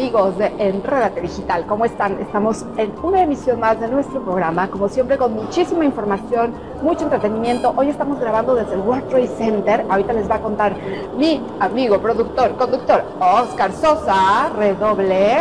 Amigos de Enredate Digital, ¿cómo están? Estamos en una emisión más de nuestro programa, como siempre con muchísima información, mucho entretenimiento. Hoy estamos grabando desde el World Trade Center. Ahorita les va a contar mi amigo, productor, conductor, Oscar Sosa, redoble.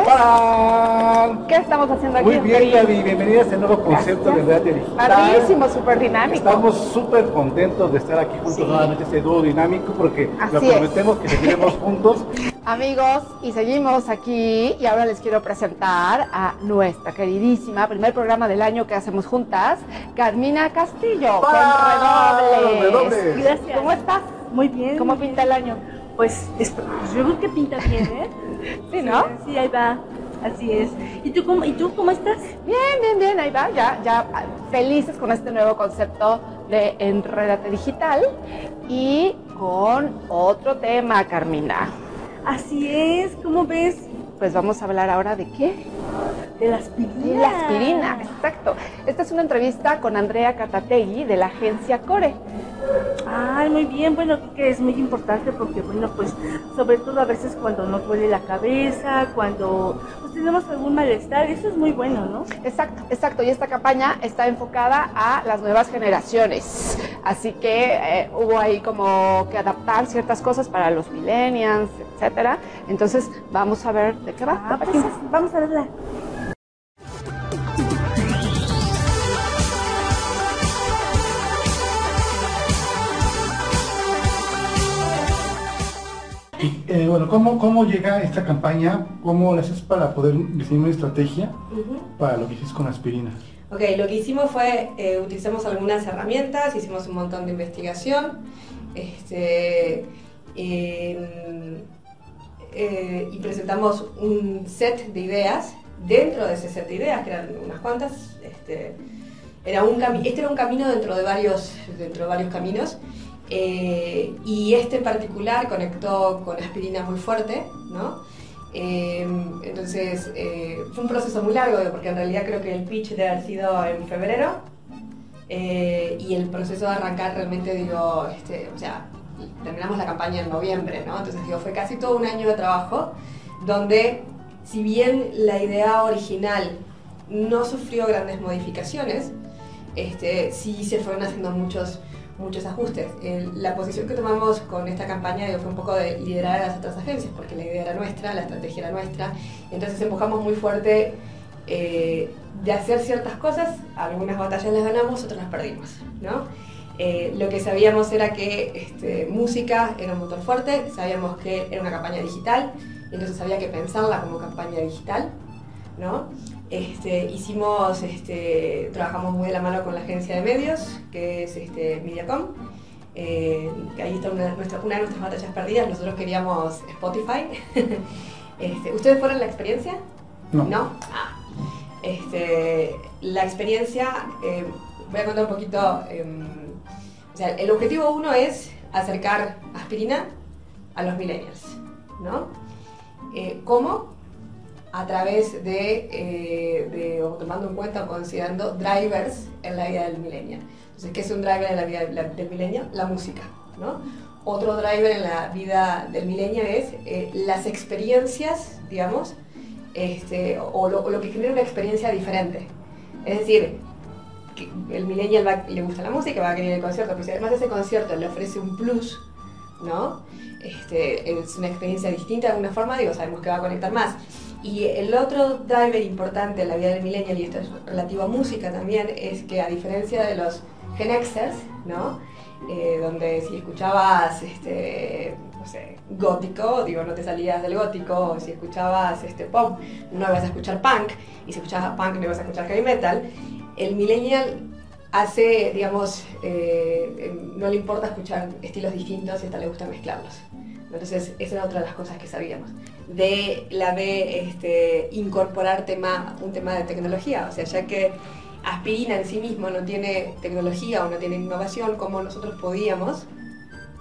¿Qué estamos haciendo aquí? Muy bien, Gaby, bienvenida a este nuevo concepto de Enredate Digital. Padrísimo, súper dinámico. Estamos súper contentos de estar aquí juntos Sí. nuevamente, este dúo dinámico, porque Así lo es. prometemos que seguiremos juntos. Amigos, y seguimos aquí y ahora les quiero presentar a nuestra queridísima, primer programa del año que hacemos juntas, Carmina Castillo, con ¡Wow! redobles. Redobles. Gracias. ¿Cómo estás? Muy bien. ¿Cómo muy pinta el año? bien. Pues, es- pues yo creo que pinta bien, ¿eh? Sí, ¿no? Sí, ahí va. Así es. ¿Y tú cómo, y tú cómo estás? Bien, bien, bien, ahí va, ya, ya felices con este nuevo concepto de Enredate Digital y con otro tema, Carmina. Así es. ¿Cómo ves? Pues vamos a hablar ahora de qué? De la aspirina. De la aspirina, exacto. Esta es una entrevista con Andrea Catategui de la agencia Core. Ay, muy bien. Bueno, que es muy importante porque, bueno, pues, sobre todo a veces cuando nos duele la cabeza, cuando pues, tenemos algún malestar, eso es muy bueno, ¿no? Exacto, exacto. Y esta campaña está enfocada a las nuevas generaciones. Así que eh, hubo ahí como que adaptar ciertas cosas para los millennials, etcétera. Entonces, vamos a ver de qué va. Ah, ¿te pues vamos a verla. Y, eh, bueno, ¿cómo, ¿cómo llega esta campaña? ¿Cómo la haces para poder diseñar una estrategia para lo que hiciste con aspirina? Ok, lo que hicimos fue, eh, utilizamos algunas herramientas, hicimos un montón de investigación, este, eh, eh, y presentamos un set de ideas. Dentro de ese set de ideas, que eran unas cuantas, este, era un este era un camino dentro de varios, dentro de varios caminos, eh, y este en particular conectó con aspirina muy fuerte, ¿no? Eh, entonces eh, fue un proceso muy largo porque en realidad creo que el pitch debe haber sido en febrero eh, y el proceso de arrancar realmente digo, este, o sea, terminamos la campaña en noviembre, ¿no? Entonces digo, fue casi todo un año de trabajo donde si bien la idea original no sufrió grandes modificaciones, este, sí se fueron haciendo muchos muchos ajustes. El- la posición que tomamos con esta campaña digo, fue un poco de liderar a las otras agencias, porque la idea era nuestra, la estrategia era nuestra, entonces empujamos muy fuerte eh, de hacer ciertas cosas, algunas batallas las ganamos, otras las perdimos, ¿no? Eh, lo que sabíamos era que este, música era un motor fuerte, sabíamos que era una campaña digital, entonces había que pensarla como campaña digital, ¿no? Este, hicimos, este, trabajamos muy de la mano con la agencia de medios, que es este, Mediacom. Eh, que ahí está una, nuestra- una de nuestras batallas perdidas. Nosotros queríamos Spotify. ¿Ustedes fueron la experiencia? No. ¿No? Ah. La experiencia, eh, voy a contar un poquito. Sea, el objetivo uno es acercar aspirina a los millennials, ¿no? Eh, ¿Cómo? A través de, eh, de- o tomando en cuenta o considerando drivers en la vida del millennial. Entonces, ¿qué es un driver en la vida del millennial? La música, ¿no? Otro driver en la vida del millennial es eh, las experiencias, digamos, este, o, lo, o lo que genera una experiencia diferente. Es decir, que el millennial va- le gusta la música, va a querer el concierto, pero si además ese concierto le ofrece un plus, ¿no? Este, es una experiencia distinta de alguna forma, digo, sabemos que va a conectar más. Y el otro driver importante en la vida del millennial, y esto es relativo a música también, es que a diferencia de los Gen Xers, ¿no? Eh, donde si escuchabas, este, no sé, gótico, digo, no te salías del gótico, o si escuchabas este, pop, no ibas a escuchar punk, y si escuchabas punk no ibas a escuchar heavy metal, el millennial hace, digamos, eh, eh, no le importa escuchar estilos distintos y hasta le gusta mezclarlos. Entonces, esa era otra de las cosas que sabíamos. De la de este, incorporar tema, un tema de tecnología, o sea, ya que aspirina en sí mismo no tiene tecnología o no tiene innovación, ¿cómo nosotros podíamos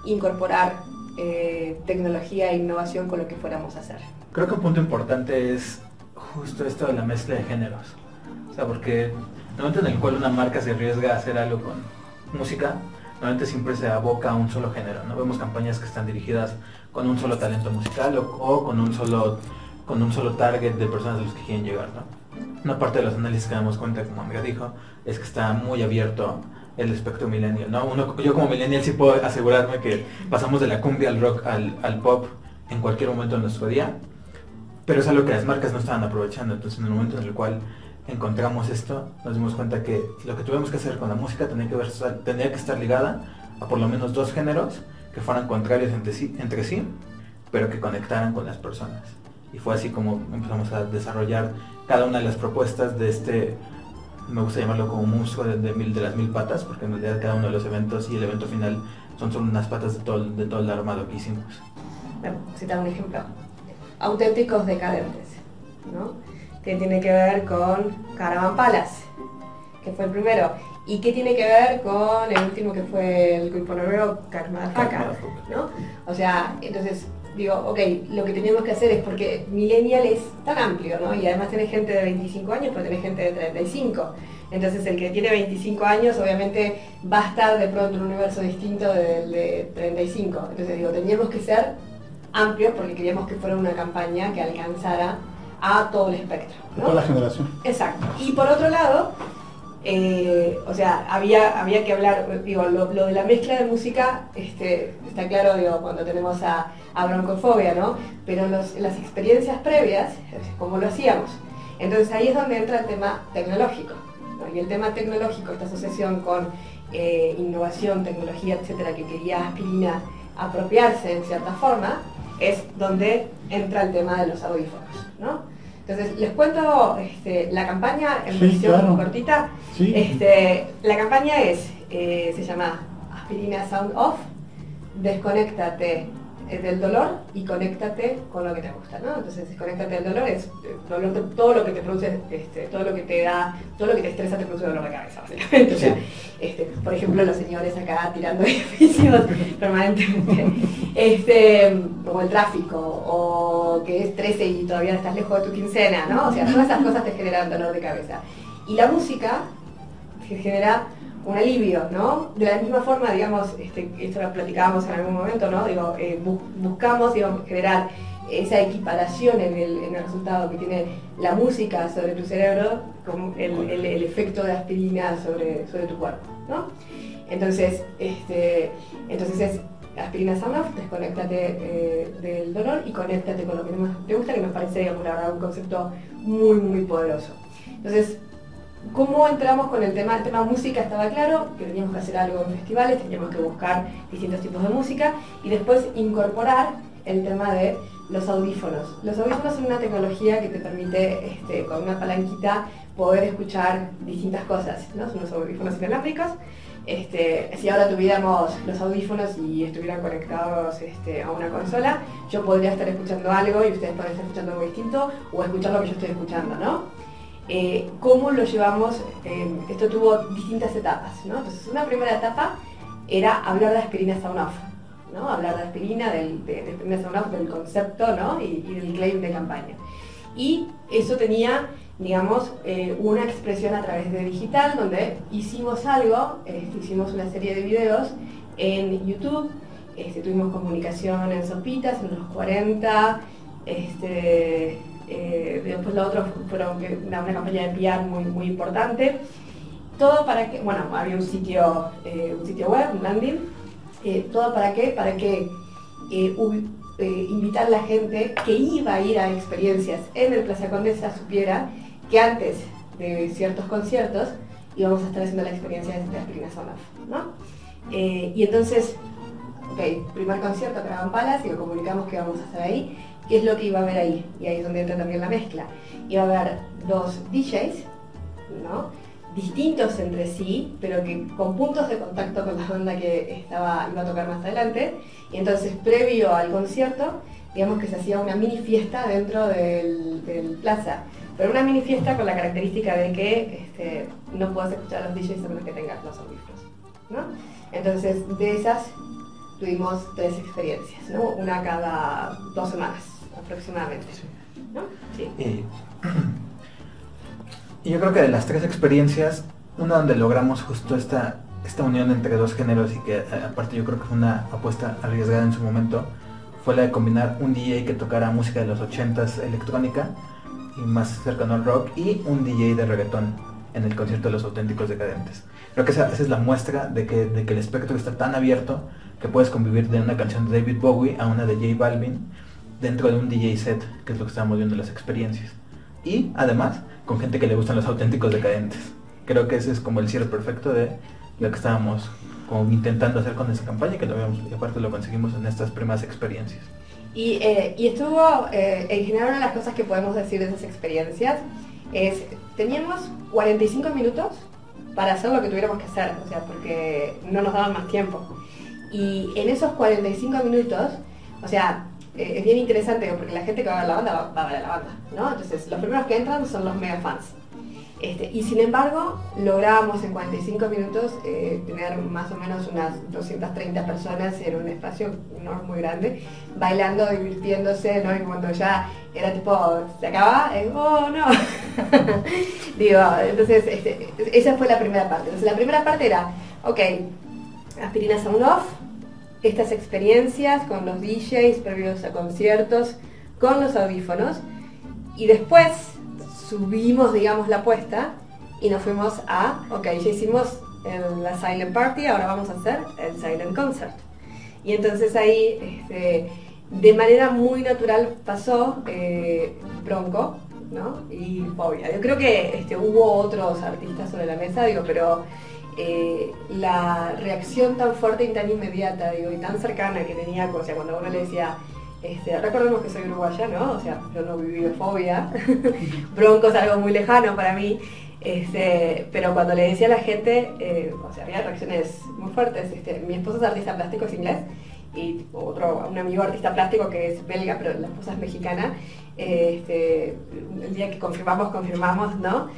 incorporar eh, tecnología e innovación con lo que fuéramos a hacer? Creo que un punto importante es justo esto de la mezcla de géneros. O sea, porque el momento en el cual una marca se arriesga a hacer algo con música, normalmente siempre se aboca a un solo género. No vemos campañas que están dirigidas con un solo talento musical o, con un solo con un solo target de personas a los que quieren llegar, ¿no? Una parte de los análisis que damos cuenta, como Andrea dijo, es que está muy abierto el espectro millennial, ¿no? Yo como millennial sí puedo asegurarme que pasamos de la cumbia al rock al, al pop en cualquier momento de nuestro día, pero es algo que las marcas no estaban aprovechando, entonces en el momento en el cual encontramos esto, nos dimos cuenta que lo que tuvimos que hacer con la música tenía que, ver, tenía que estar ligada a por lo menos dos géneros que fueran contrarios entre sí, entre sí, pero que conectaran con las personas. Y fue así como empezamos a desarrollar cada una de las propuestas de este, me gusta llamarlo como monstruo de, mil, de las mil patas, porque en realidad cada uno de los eventos y el evento final son solo unas patas de todo, de todo el armado que hicimos. Bueno, citar un ejemplo. Auténticos decadentes, ¿no? Que tiene que ver con Caravan Palace, que fue el primero. ¿Y qué tiene que ver con el último que fue el grupo noruego, Karma ¿no? O sea, entonces digo, ok, lo que teníamos que hacer es porque Millennial es tan amplio, ¿no? Y además tiene gente de 25 años, pero tiene gente de 35. Entonces el que tiene 25 años obviamente va a estar de pronto en un universo distinto del de 35. Entonces digo, teníamos que ser amplios porque queríamos que fuera una campaña que alcanzara a todo el espectro. ¿no? Toda la generación. Exacto. Y por otro lado, eh, o sea, había, había que hablar, digo, lo, de la mezcla de música, este, está claro, digo, cuando tenemos a, broncofobia, ¿no? Pero las experiencias previas, ¿cómo lo hacíamos? Entonces ahí es donde entra el tema tecnológico. Y el tema tecnológico, esta asociación con eh, innovación, tecnología, etcétera, que quería Aspirina apropiarse en cierta forma, es donde entra el tema de los audífonos, ¿no? Entonces, les cuento este, la campaña en versión cortita. Este, la campaña es, eh, se llama Aspirina Sound Off, desconéctate del dolor y conéctate con lo que te gusta, ¿no? Entonces, desconéctate del dolor es eh, todo lo que te produce, este, todo lo que te da, todo lo que te estresa te produce dolor de cabeza, básicamente. O sea, este, por ejemplo, los señores acá tirando edificios permanentemente, este, o el tráfico, o que es 13 y todavía estás lejos de tu quincena, ¿no? O sea, todas esas cosas te generan dolor de cabeza. Y la música te genera un alivio, ¿no? De la misma forma, digamos, este, esto lo platicábamos en algún momento, ¿no? Digo, eh, buscamos, digamos, generar esa equiparación en el, resultado que tiene la música sobre tu cerebro, como el, efecto de aspirina sobre, sobre tu cuerpo, ¿no? Entonces, este, entonces es aspirina sound desconéctate eh, del dolor y conéctate con lo que más te gusta, que nos parece, digamos, la verdad, un concepto muy, muy poderoso. Entonces, ¿Cómo entramos con el tema? El tema música estaba claro, que teníamos que hacer algo en festivales, teníamos que buscar distintos tipos de música y después incorporar el tema de los audífonos. Los audífonos son una tecnología que te permite, este, con una palanquita, poder escuchar distintas cosas. ¿no? Son los audífonos inalámbricos. Este, si ahora tuviéramos los audífonos y estuvieran conectados este, a una consola, yo podría estar escuchando algo y ustedes podrían estar escuchando algo distinto o escuchar lo que yo estoy escuchando, ¿no? Eh, cómo lo llevamos, eh, esto tuvo distintas etapas. Entonces una primera etapa era hablar de aspirina sound off, ¿no? Hablar de aspirina, del, de, aspirina sound off, del concepto, ¿no? Y, del claim de campaña. Y eso tenía, digamos, eh, una expresión a través de digital, donde hicimos algo, este, hicimos una serie de videos en YouTube, este, tuvimos comunicación en Sopitas, en los 40, este, eh, después lo otro fueron una, campaña de PR muy, muy importante. Todo para que, bueno, había un sitio, eh, un sitio web, un landing, eh, todo para qué, para que invitar a la gente que iba a ir a experiencias en el Plaza Condesa supiera que antes de ciertos conciertos íbamos a estar haciendo la experiencia de Aspirina Sound ¿no? y entonces, ok, primer concierto, Caravan Palace, y lo comunicamos que íbamos a estar ahí, ¿Qué es lo que iba a haber ahí? Y ahí es donde entra también la mezcla. Iba a haber dos DJs, ¿no? distintos entre sí, pero que con puntos de contacto con la banda que estaba, iba a tocar más adelante. Y entonces, previo al concierto, digamos que se hacía una mini fiesta dentro del, plaza. Pero una mini fiesta con la característica de que este, no puedas escuchar los DJs a menos que tengas los audífonos. ¿no? Entonces, de esas tuvimos tres experiencias, ¿no? una cada dos semanas aproximadamente. ¿no? Sí. Y, yo creo que de las tres experiencias, una donde logramos justo esta, esta unión entre dos géneros y que eh, aparte yo creo que fue una apuesta arriesgada en su momento, fue la de combinar un DJ que tocara música de los 80s electrónica y más cercano al rock y un DJ de reggaetón en el concierto de los auténticos decadentes. Creo que esa, esa es la muestra de que, de que el espectro está tan abierto que puedes convivir de una canción de David Bowie a una de J Balvin dentro de un DJ set, que es lo que estamos viendo en las experiencias. Y además, con gente que le gustan los auténticos decadentes. Creo que ese es como el cierre perfecto de lo que estábamos intentando hacer con esa campaña, que lo y aparte lo conseguimos en estas primeras experiencias. Y, eh, y estuvo, eh, en general, una de las cosas que podemos decir de esas experiencias es, teníamos 45 minutos para hacer lo que tuviéramos que hacer, o sea, porque no nos daban más tiempo. Y en esos 45 minutos, o sea, eh, es bien interesante porque la gente que va a ver la banda va, a ver a la banda, ¿no? Entonces, los primeros que entran son los mega fans. Este, y sin embargo, lográbamos en 45 minutos eh, tener más o menos unas 230 personas en un espacio no muy grande, bailando, divirtiéndose, ¿no? Y cuando ya era tipo, se acaba, es, oh no. Digo, entonces, este, esa fue la primera parte. Entonces, la primera parte era, ok, aspirina sound off, estas experiencias con los DJs previos a conciertos, con los audífonos, y después subimos, digamos, la apuesta y nos fuimos a, ok, ya hicimos el- la Silent Party, ahora vamos a hacer el Silent Concert. Y entonces ahí, este, de manera muy natural pasó eh, Bronco, ¿no? Y Fobia. Yo creo que este, hubo otros artistas sobre la mesa, digo, pero eh, la reacción tan fuerte y tan inmediata, digo, y tan cercana que tenía, o sea, cuando uno le decía, este, recordemos que soy uruguaya, ¿no? O sea, yo no viví fobia. Bronco es algo muy lejano para mí. Este, pero cuando le decía a la gente, eh, o sea, había reacciones muy fuertes. Este, mi esposo es artista plástico, es inglés, y otro, un amigo artista plástico que es belga, pero la esposa es mexicana. Eh, este, el día que confirmamos, confirmamos, ¿no?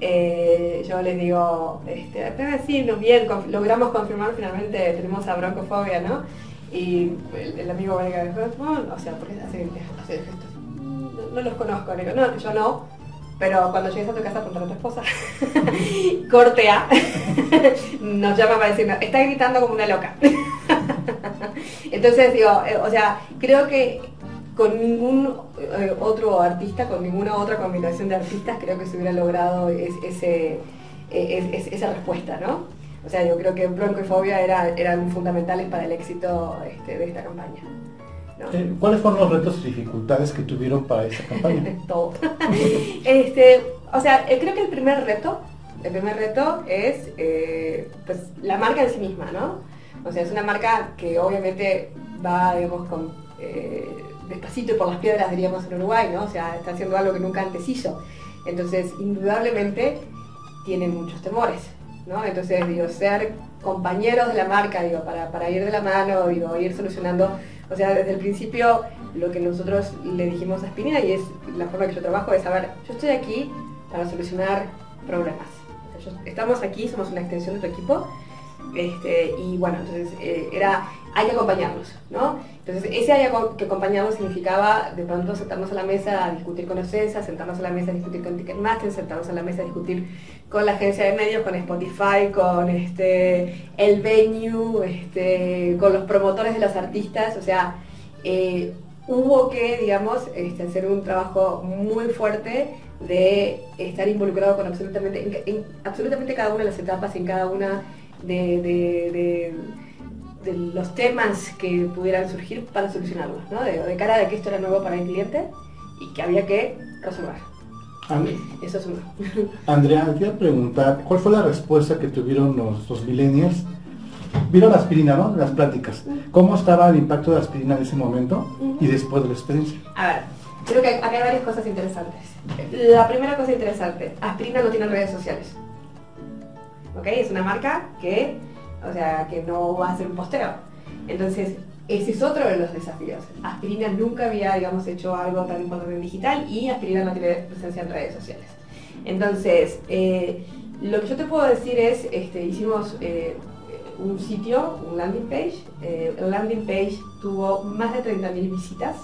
Eh, yo les digo, este, pero sí, no, bien, logramos confirmar finalmente, tenemos a broncofobia, ¿no? Y el, amigo dijo, no, o sea, porque hace, gestos. No, los conozco, digo, no, yo no, pero cuando llegues a tu casa preguntar a tu esposa. Corte A. Nos llama para decirnos, está gritando como una loca. Entonces digo, eh, o sea, creo que con ningún eh, otro artista, con ninguna otra combinación de artistas, creo que se hubiera logrado es- ese, eh, es- es- esa respuesta, ¿no? O sea, yo creo que Bronco y Fobia era- eran fundamentales para el éxito este, de esta campaña. ¿no? Eh, ¿Cuáles fueron los retos y dificultades que tuvieron para esa campaña? todo. este, o sea, eh, creo que el primer reto, el primer reto es eh, pues, la marca en sí misma, ¿no? O sea, es una marca que obviamente va, digamos, con, eh, despacito y por las piedras, diríamos, en Uruguay, ¿no? O sea, está haciendo algo que nunca antes hizo. Entonces, indudablemente, tiene muchos temores, ¿no? Entonces, digo, ser compañeros de la marca, digo, para, ir de la mano, digo, ir solucionando, o sea, desde el principio lo que nosotros le dijimos a Spinina y es la forma que yo trabajo es, a ver, yo estoy aquí para solucionar problemas. Estamos aquí, somos una extensión de tu equipo, este, y bueno, entonces eh, era, hay que acompañarlos, ¿no? Entonces ese hay que acompañarlos significaba de pronto sentarnos a la mesa a discutir con OCESA, sentarnos a la mesa a discutir con Ticketmaster, sentarnos a la mesa a discutir con la agencia de medios, con Spotify, con este, el venue, este, con los promotores de los artistas, o sea, eh, hubo que, digamos, este, hacer un trabajo muy fuerte de estar involucrado con absolutamente, en, en absolutamente cada una de las etapas, en cada una de- de los temas que pudieran surgir para solucionarlos, ¿no? De, de cara de que esto era nuevo para el cliente y que había que resolver. And- Eso es uno. Andrea, te iba a preguntar, ¿cuál fue la respuesta que tuvieron los, los millennials? Vieron la aspirina, ¿no? Las pláticas. ¿Cómo estaba el impacto de la aspirina en ese momento y después de la experiencia? A ver, creo que acá hay varias cosas interesantes. La primera cosa interesante, Aspirina no tiene redes sociales. ¿Ok? Es una marca que, o sea, que no va a hacer un posteo. Entonces, ese es otro de los desafíos. Aspirina nunca había, digamos, hecho algo tan importante en digital y Aspirina no tiene presencia en redes sociales. Entonces, eh, lo que yo te puedo decir es, este, hicimos eh, un sitio, un landing page. Eh, el landing page tuvo más de 30.000 visitas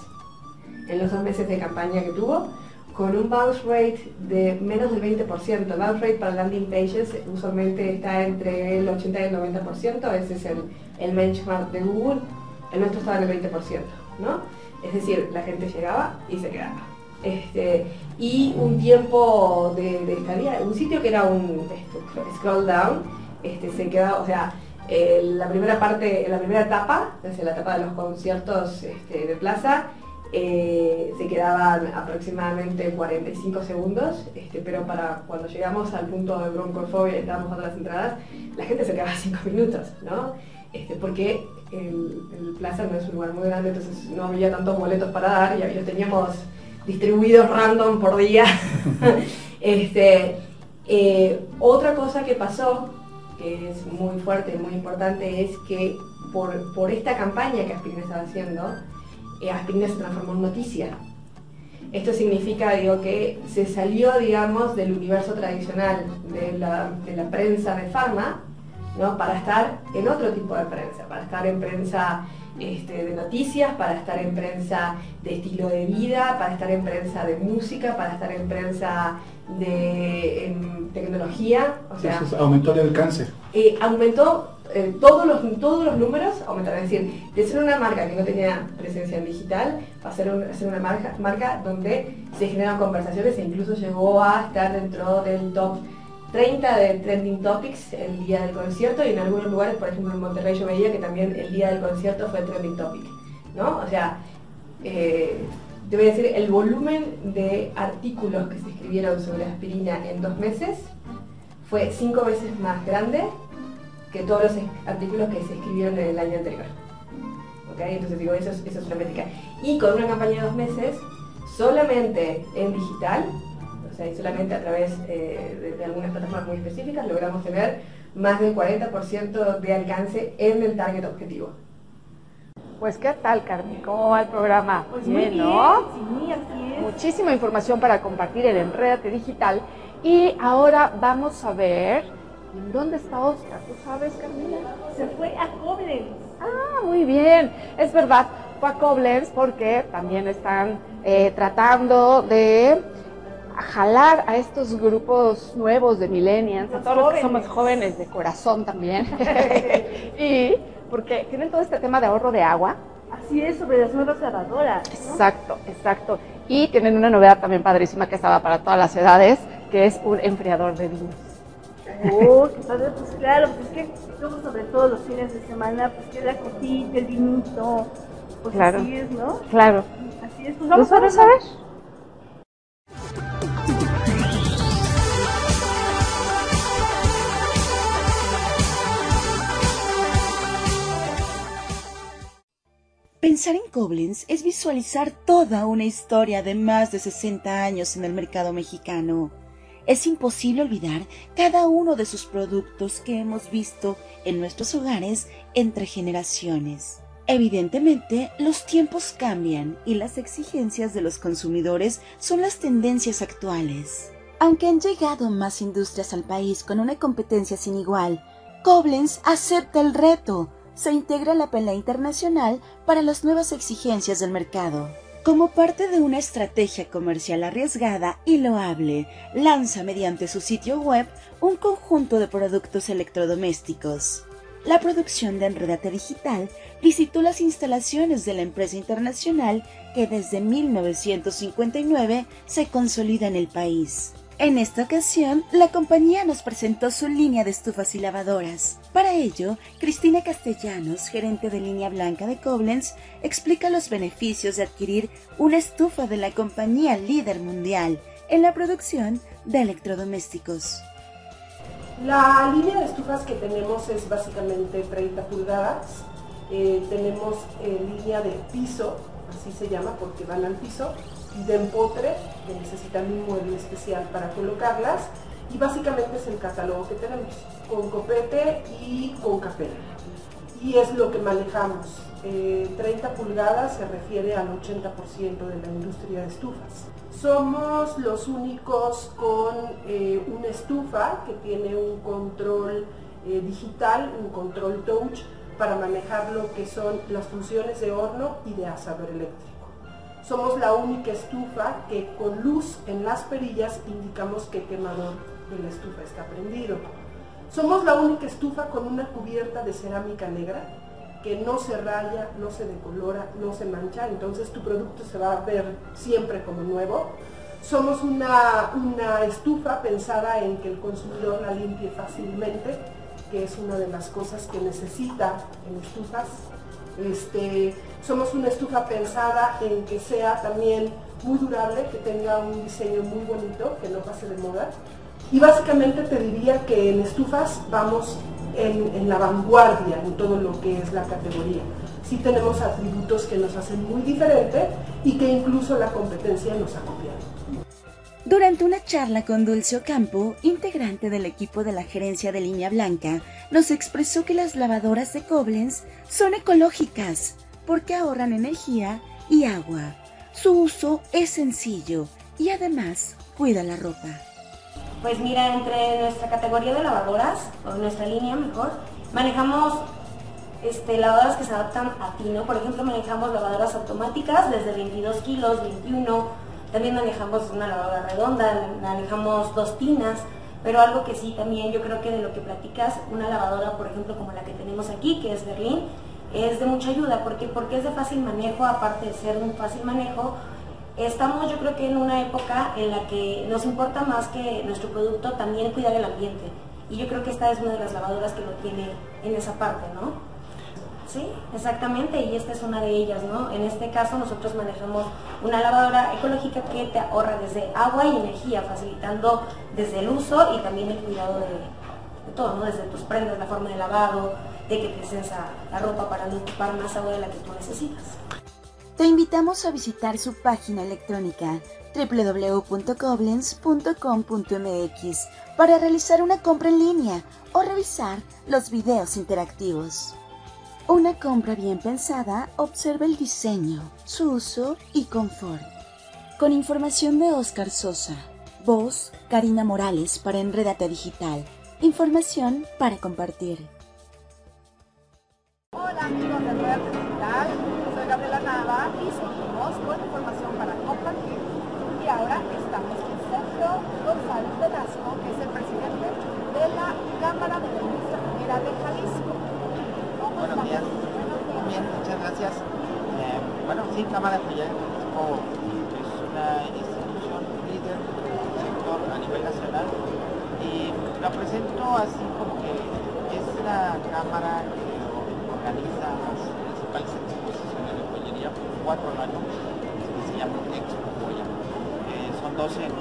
en los dos meses de campaña que tuvo, con un bounce rate de menos del 20%. El bounce rate para landing pages usualmente está entre el 80 y el 90%, ese es el, el benchmark de Google. El nuestro estaba en el 20%. ¿no? Es decir, la gente llegaba y se quedaba. Este, y un tiempo de, estadía, un sitio que era un scroll down, este, se quedaba, o sea, eh, la primera parte, la primera etapa, desde la etapa de los conciertos este, de plaza, eh, se quedaban aproximadamente 45 segundos, este, pero para cuando llegamos al punto de broncofobia y estábamos a las entradas, la gente se quedaba 5 minutos, ¿no? Este, porque el, plaza no es un lugar muy grande, entonces no había tantos boletos para dar y teníamos distribuidos random por día. este, eh, otra cosa que pasó, que es muy fuerte, y muy importante, es que por, por esta campaña que Aspirina estaba haciendo, eh, Aspirina se transformó en noticia. Esto significa digo, que se salió digamos, del universo tradicional de la, de la prensa de farma ¿no? para estar en otro tipo de prensa, para estar en prensa este, de noticias, para estar en prensa de estilo de vida, para estar en prensa de música, para estar en prensa de tecnología. O sea, aumentó el alcance. Eh, aumentó todos, los, todos los números, aumentaron. Es decir, de ser una marca que no tenía presencia en digital, va a ser, una marca, marca donde se generan conversaciones e incluso llegó a estar dentro del top 30 de trending topics el día del concierto y en algunos lugares, por ejemplo en Monterrey yo veía que también el día del concierto fue trending topic, ¿no? O sea, eh, te voy a decir, el volumen de artículos que se escribieron sobre aspirina en dos meses fue cinco veces más grande que todos los artículos que se escribieron en el año anterior. ¿Ok? Entonces digo, eso es, eso es una métrica. Y con una campaña de dos meses, solamente en digital, o sea, y solamente a través eh, de, algunas plataformas muy específicas logramos tener más del 40% de alcance en el target objetivo. Pues qué tal, Carmen, ¿cómo va el programa? Pues muy bien, ¿no? Sí, así es. Muchísima información para compartir en Enredate Digital. Y ahora vamos a ver dónde está Oscar. ¿Tú sabes, Carmina? Se fue a Koblenz. Ah, muy bien. Es verdad, fue a Koblenz porque también están eh, tratando de jalar a estos grupos nuevos de millennials, a todos los que somos jóvenes de corazón también, y porque tienen todo este tema de ahorro de agua. Así es, sobre las nuevas lavadoras. Exacto, exacto. Y tienen una novedad también padrísima que estaba para todas las edades, que es un enfriador de vinos. Oh, qué padre, pues claro, pues es que luego sobre todo los fines de semana, pues que la cosita, el vinito, pues claro, así es, ¿no? Claro. Así es, pues vamos a ver. Pensar en Koblenz es visualizar toda una historia de más de 60 años en el mercado mexicano. Es imposible olvidar cada uno de sus productos que hemos visto en nuestros hogares entre generaciones. Evidentemente, los tiempos cambian y las exigencias de los consumidores son las tendencias actuales. Aunque han llegado más industrias al país con una competencia sin igual, Koblenz acepta el reto se integra la pelea internacional para las nuevas exigencias del mercado. Como parte de una estrategia comercial arriesgada y loable, lanza mediante su sitio web un conjunto de productos electrodomésticos. La producción de Enredate Digital visitó las instalaciones de la empresa internacional que desde 1959 se consolida en el país. En esta ocasión, la compañía nos presentó su línea de estufas y lavadoras. Para ello, Cristina Castellanos, gerente de línea blanca de Koblenz, explica los beneficios de adquirir una estufa de la compañía líder mundial en la producción de electrodomésticos. La línea de estufas que tenemos es básicamente 30 pulgadas. Eh, tenemos eh, línea de piso, así se llama porque van al piso, de empotre, que necesitan un mueble especial para colocarlas, y básicamente es el catálogo que tenemos, con copete y con café. Y es lo que manejamos. 30 eh, pulgadas se refiere al 80% de la industria de estufas. Somos los únicos con eh, una estufa que tiene un control eh, digital, un control touch, para manejar lo que son las funciones de horno y de asador eléctrico. Somos la única estufa que con luz en las perillas indicamos que quemador de la estufa está prendido. Somos la única estufa con una cubierta de cerámica negra que no se raya, no se decolora, no se mancha, entonces tu producto se va a ver siempre como nuevo. Somos una, una estufa pensada en que el consumidor la limpie fácilmente, que es una de las cosas que necesita en estufas. Este, somos una estufa pensada en que sea también muy durable, que tenga un diseño muy bonito, que no pase de moda. Y básicamente te diría que en estufas vamos en, la vanguardia en todo lo que es la categoría. Sí tenemos atributos que nos hacen muy diferente y que incluso la competencia nos ha copiado. Durante una charla con Dulce Ocampo, integrante del equipo de la gerencia de Línea Blanca, nos expresó que las lavadoras de Koblenz son ecológicas porque ahorran energía y agua. Su uso es sencillo y además cuida la ropa. Pues mira, entre nuestra categoría de lavadoras, o nuestra línea mejor, manejamos este, lavadoras que se adaptan a ti, ¿no? Por ejemplo, manejamos lavadoras automáticas desde 22 kilos, 21, también manejamos una lavadora redonda, manejamos dos tinas, pero algo que sí también yo creo que de lo que platicas, una lavadora, por ejemplo, como la que tenemos aquí, que es Berlín, es de mucha ayuda, porque porque es de fácil manejo, aparte de ser un fácil manejo, Estamos yo creo que en una época en la que nos importa más que nuestro producto también cuidar el ambiente. Y yo creo que esta es una de las lavadoras que lo tiene en esa parte, ¿no? Sí, exactamente, y esta es una de ellas, ¿no? En este caso nosotros manejamos una lavadora ecológica que te ahorra desde agua y energía, facilitando desde el uso y también el cuidado de, todo, ¿no? Desde tus prendas, la forma de lavado, de que te la ropa para no ocupar más agua de la que tú necesitas. Te invitamos a visitar su página electrónica www.koblenz.com.mx para realizar una compra en línea o revisar los videos interactivos. Una compra bien pensada observa el diseño, su uso y confort. Con información de Oscar Sosa. Voz, Karina Morales para Enredate Digital. Información para compartir. Hola amigos de Enredate Digital. Gabriela Nava y seguimos con información para compartir. Y ahora estamos con Sergio González Velasco, que es el presidente de la Cámara de la Industria Minera de Jalisco. Buenos días. Bien, muchas gracias. Eh, bueno, sí, Cámara de Jalisco es una institución líder del sector a nivel nacional y la presento así como que es la Cámara que organiza las principales cuatro al año, que se llama Expo Joya. Eh, son dos en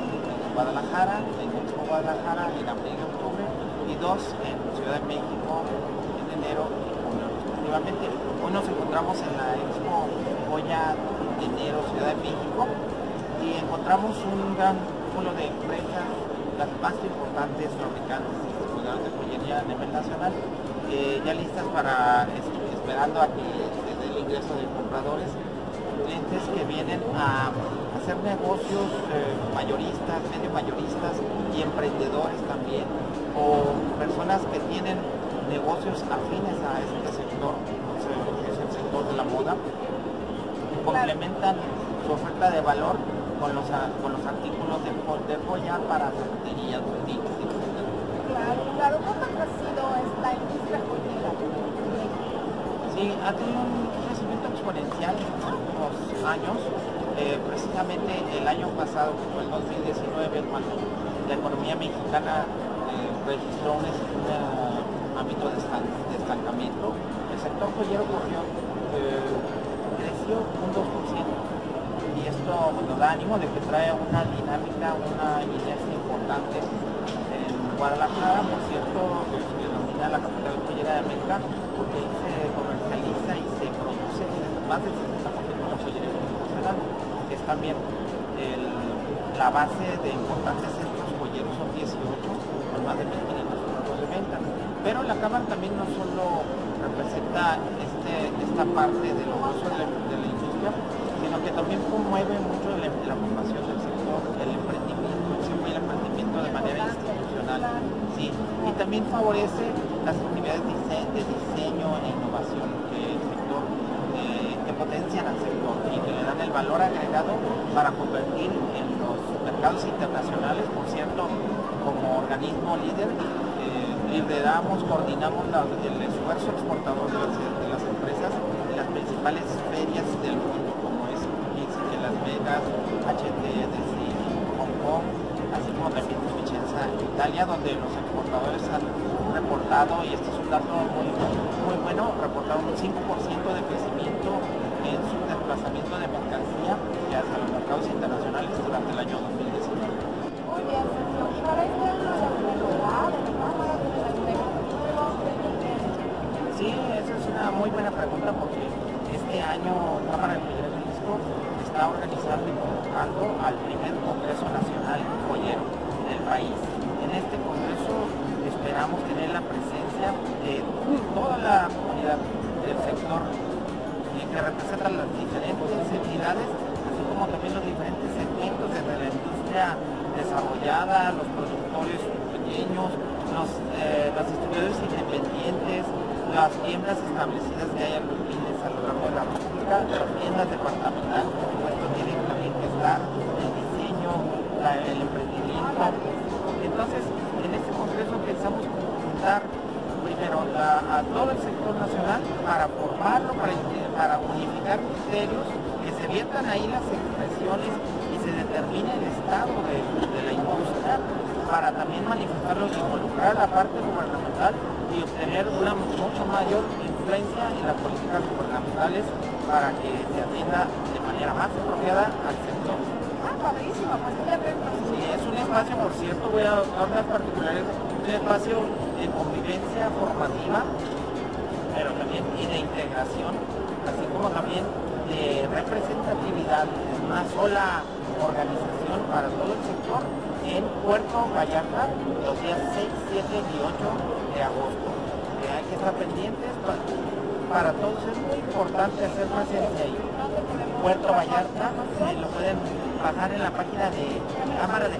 Guadalajara, en Expo Guadalajara en abril y octubre, y dos en Ciudad de México en enero y junio respectivamente. Hoy nos encontramos en la Expo Joya de enero Ciudad de México y encontramos un gran cúmulo de empresas, las más importantes fabricantes y distribuidores de joyería a nivel nacional, eh, ya listas para esperando aquí desde el ingreso de compradores clientes que vienen a hacer negocios eh, mayoristas, medio mayoristas y emprendedores también, o personas que tienen negocios afines a este sector, que es el sector de la moda, y complementan su oferta de valor con los, con los artículos de, de joya para zapatería, boutiques, etc. Claro. ¿Cómo ha crecido esta industria joyera? Sí, ha tenido un crecimiento exponencial años. Eh, precisamente el año pasado, que fue el 2019, cuando la economía mexicana eh, registró un, ámbito de, estancamiento, el sector joyero corrió, eh, creció un 2%. Y esto nos da ánimo de que trae una dinámica, una inercia importante en Guadalajara, por cierto, denomina la capital joyera de América, porque ahí se comercializa y se produce más del 60% es también la base de importantes centros joyeros, son 18, con más de 1.500 puntos de venta. Pero la Cámara también no solo representa este, esta parte del uso de la, industria, sino que también promueve mucho la, formación del sector, el emprendimiento, el emprendimiento de manera institucional. ¿sí? Y también favorece las actividades de diseño e innovación eh, que potencian al sector y que le dan el valor agregado para convertir en los mercados internacionales, por cierto, como organismo líder, eh, lideramos, coordinamos el esfuerzo exportador de las, empresas principales ferias del mundo, como es de Las Vegas, HTDC, Hong Kong, así como también Vicenza, Italia, donde los exportadores han reportado, y este es un dato muy, muy bueno, reportaron un 5% de crecimiento en su desplazamiento de mercancía hacia los mercados internacionales durante el año 2019. Sí, esa es una muy buena pregunta porque este año Cámara de Disco está organizando y convocando al primer Congreso Nacional Joyero en el país. En este Congreso esperamos tener la presencia de toda la comunidad del sector que representa las diferentes entidades, así como también los diferentes segmentos desde la industria desarrollada, los productores pequeños, los, eh, los distribuidores independientes, las tiendas establecidas que hay a los fines a lo largo de la República, las tiendas departamentales, por supuesto, tienen también que estar el diseño, el emprendimiento. Entonces, en este congreso pensamos juntar primero a todo el sector nacional para formarlo, para, unificar criterios, que se viertan ahí las expresiones y se determine el estado de, la industria para también manifestarlo y involucrar la parte gubernamental y obtener una mucho mayor influencia en las políticas gubernamentales para que se atienda de manera más apropiada al sector. Ah, padrísimo, pues Sí, es un espacio, por cierto, voy a hablar particulares, un espacio de convivencia formativa, pero también y de integración, así como también de representatividad en una sola organización para todo el sector en Puerto Vallarta los días 6, 7 y 8 de agosto. Que hay que estar pendientes para, todos, es muy importante hacer presencia ahí. Puerto Vallarta, lo pueden bajar en la página de cámara de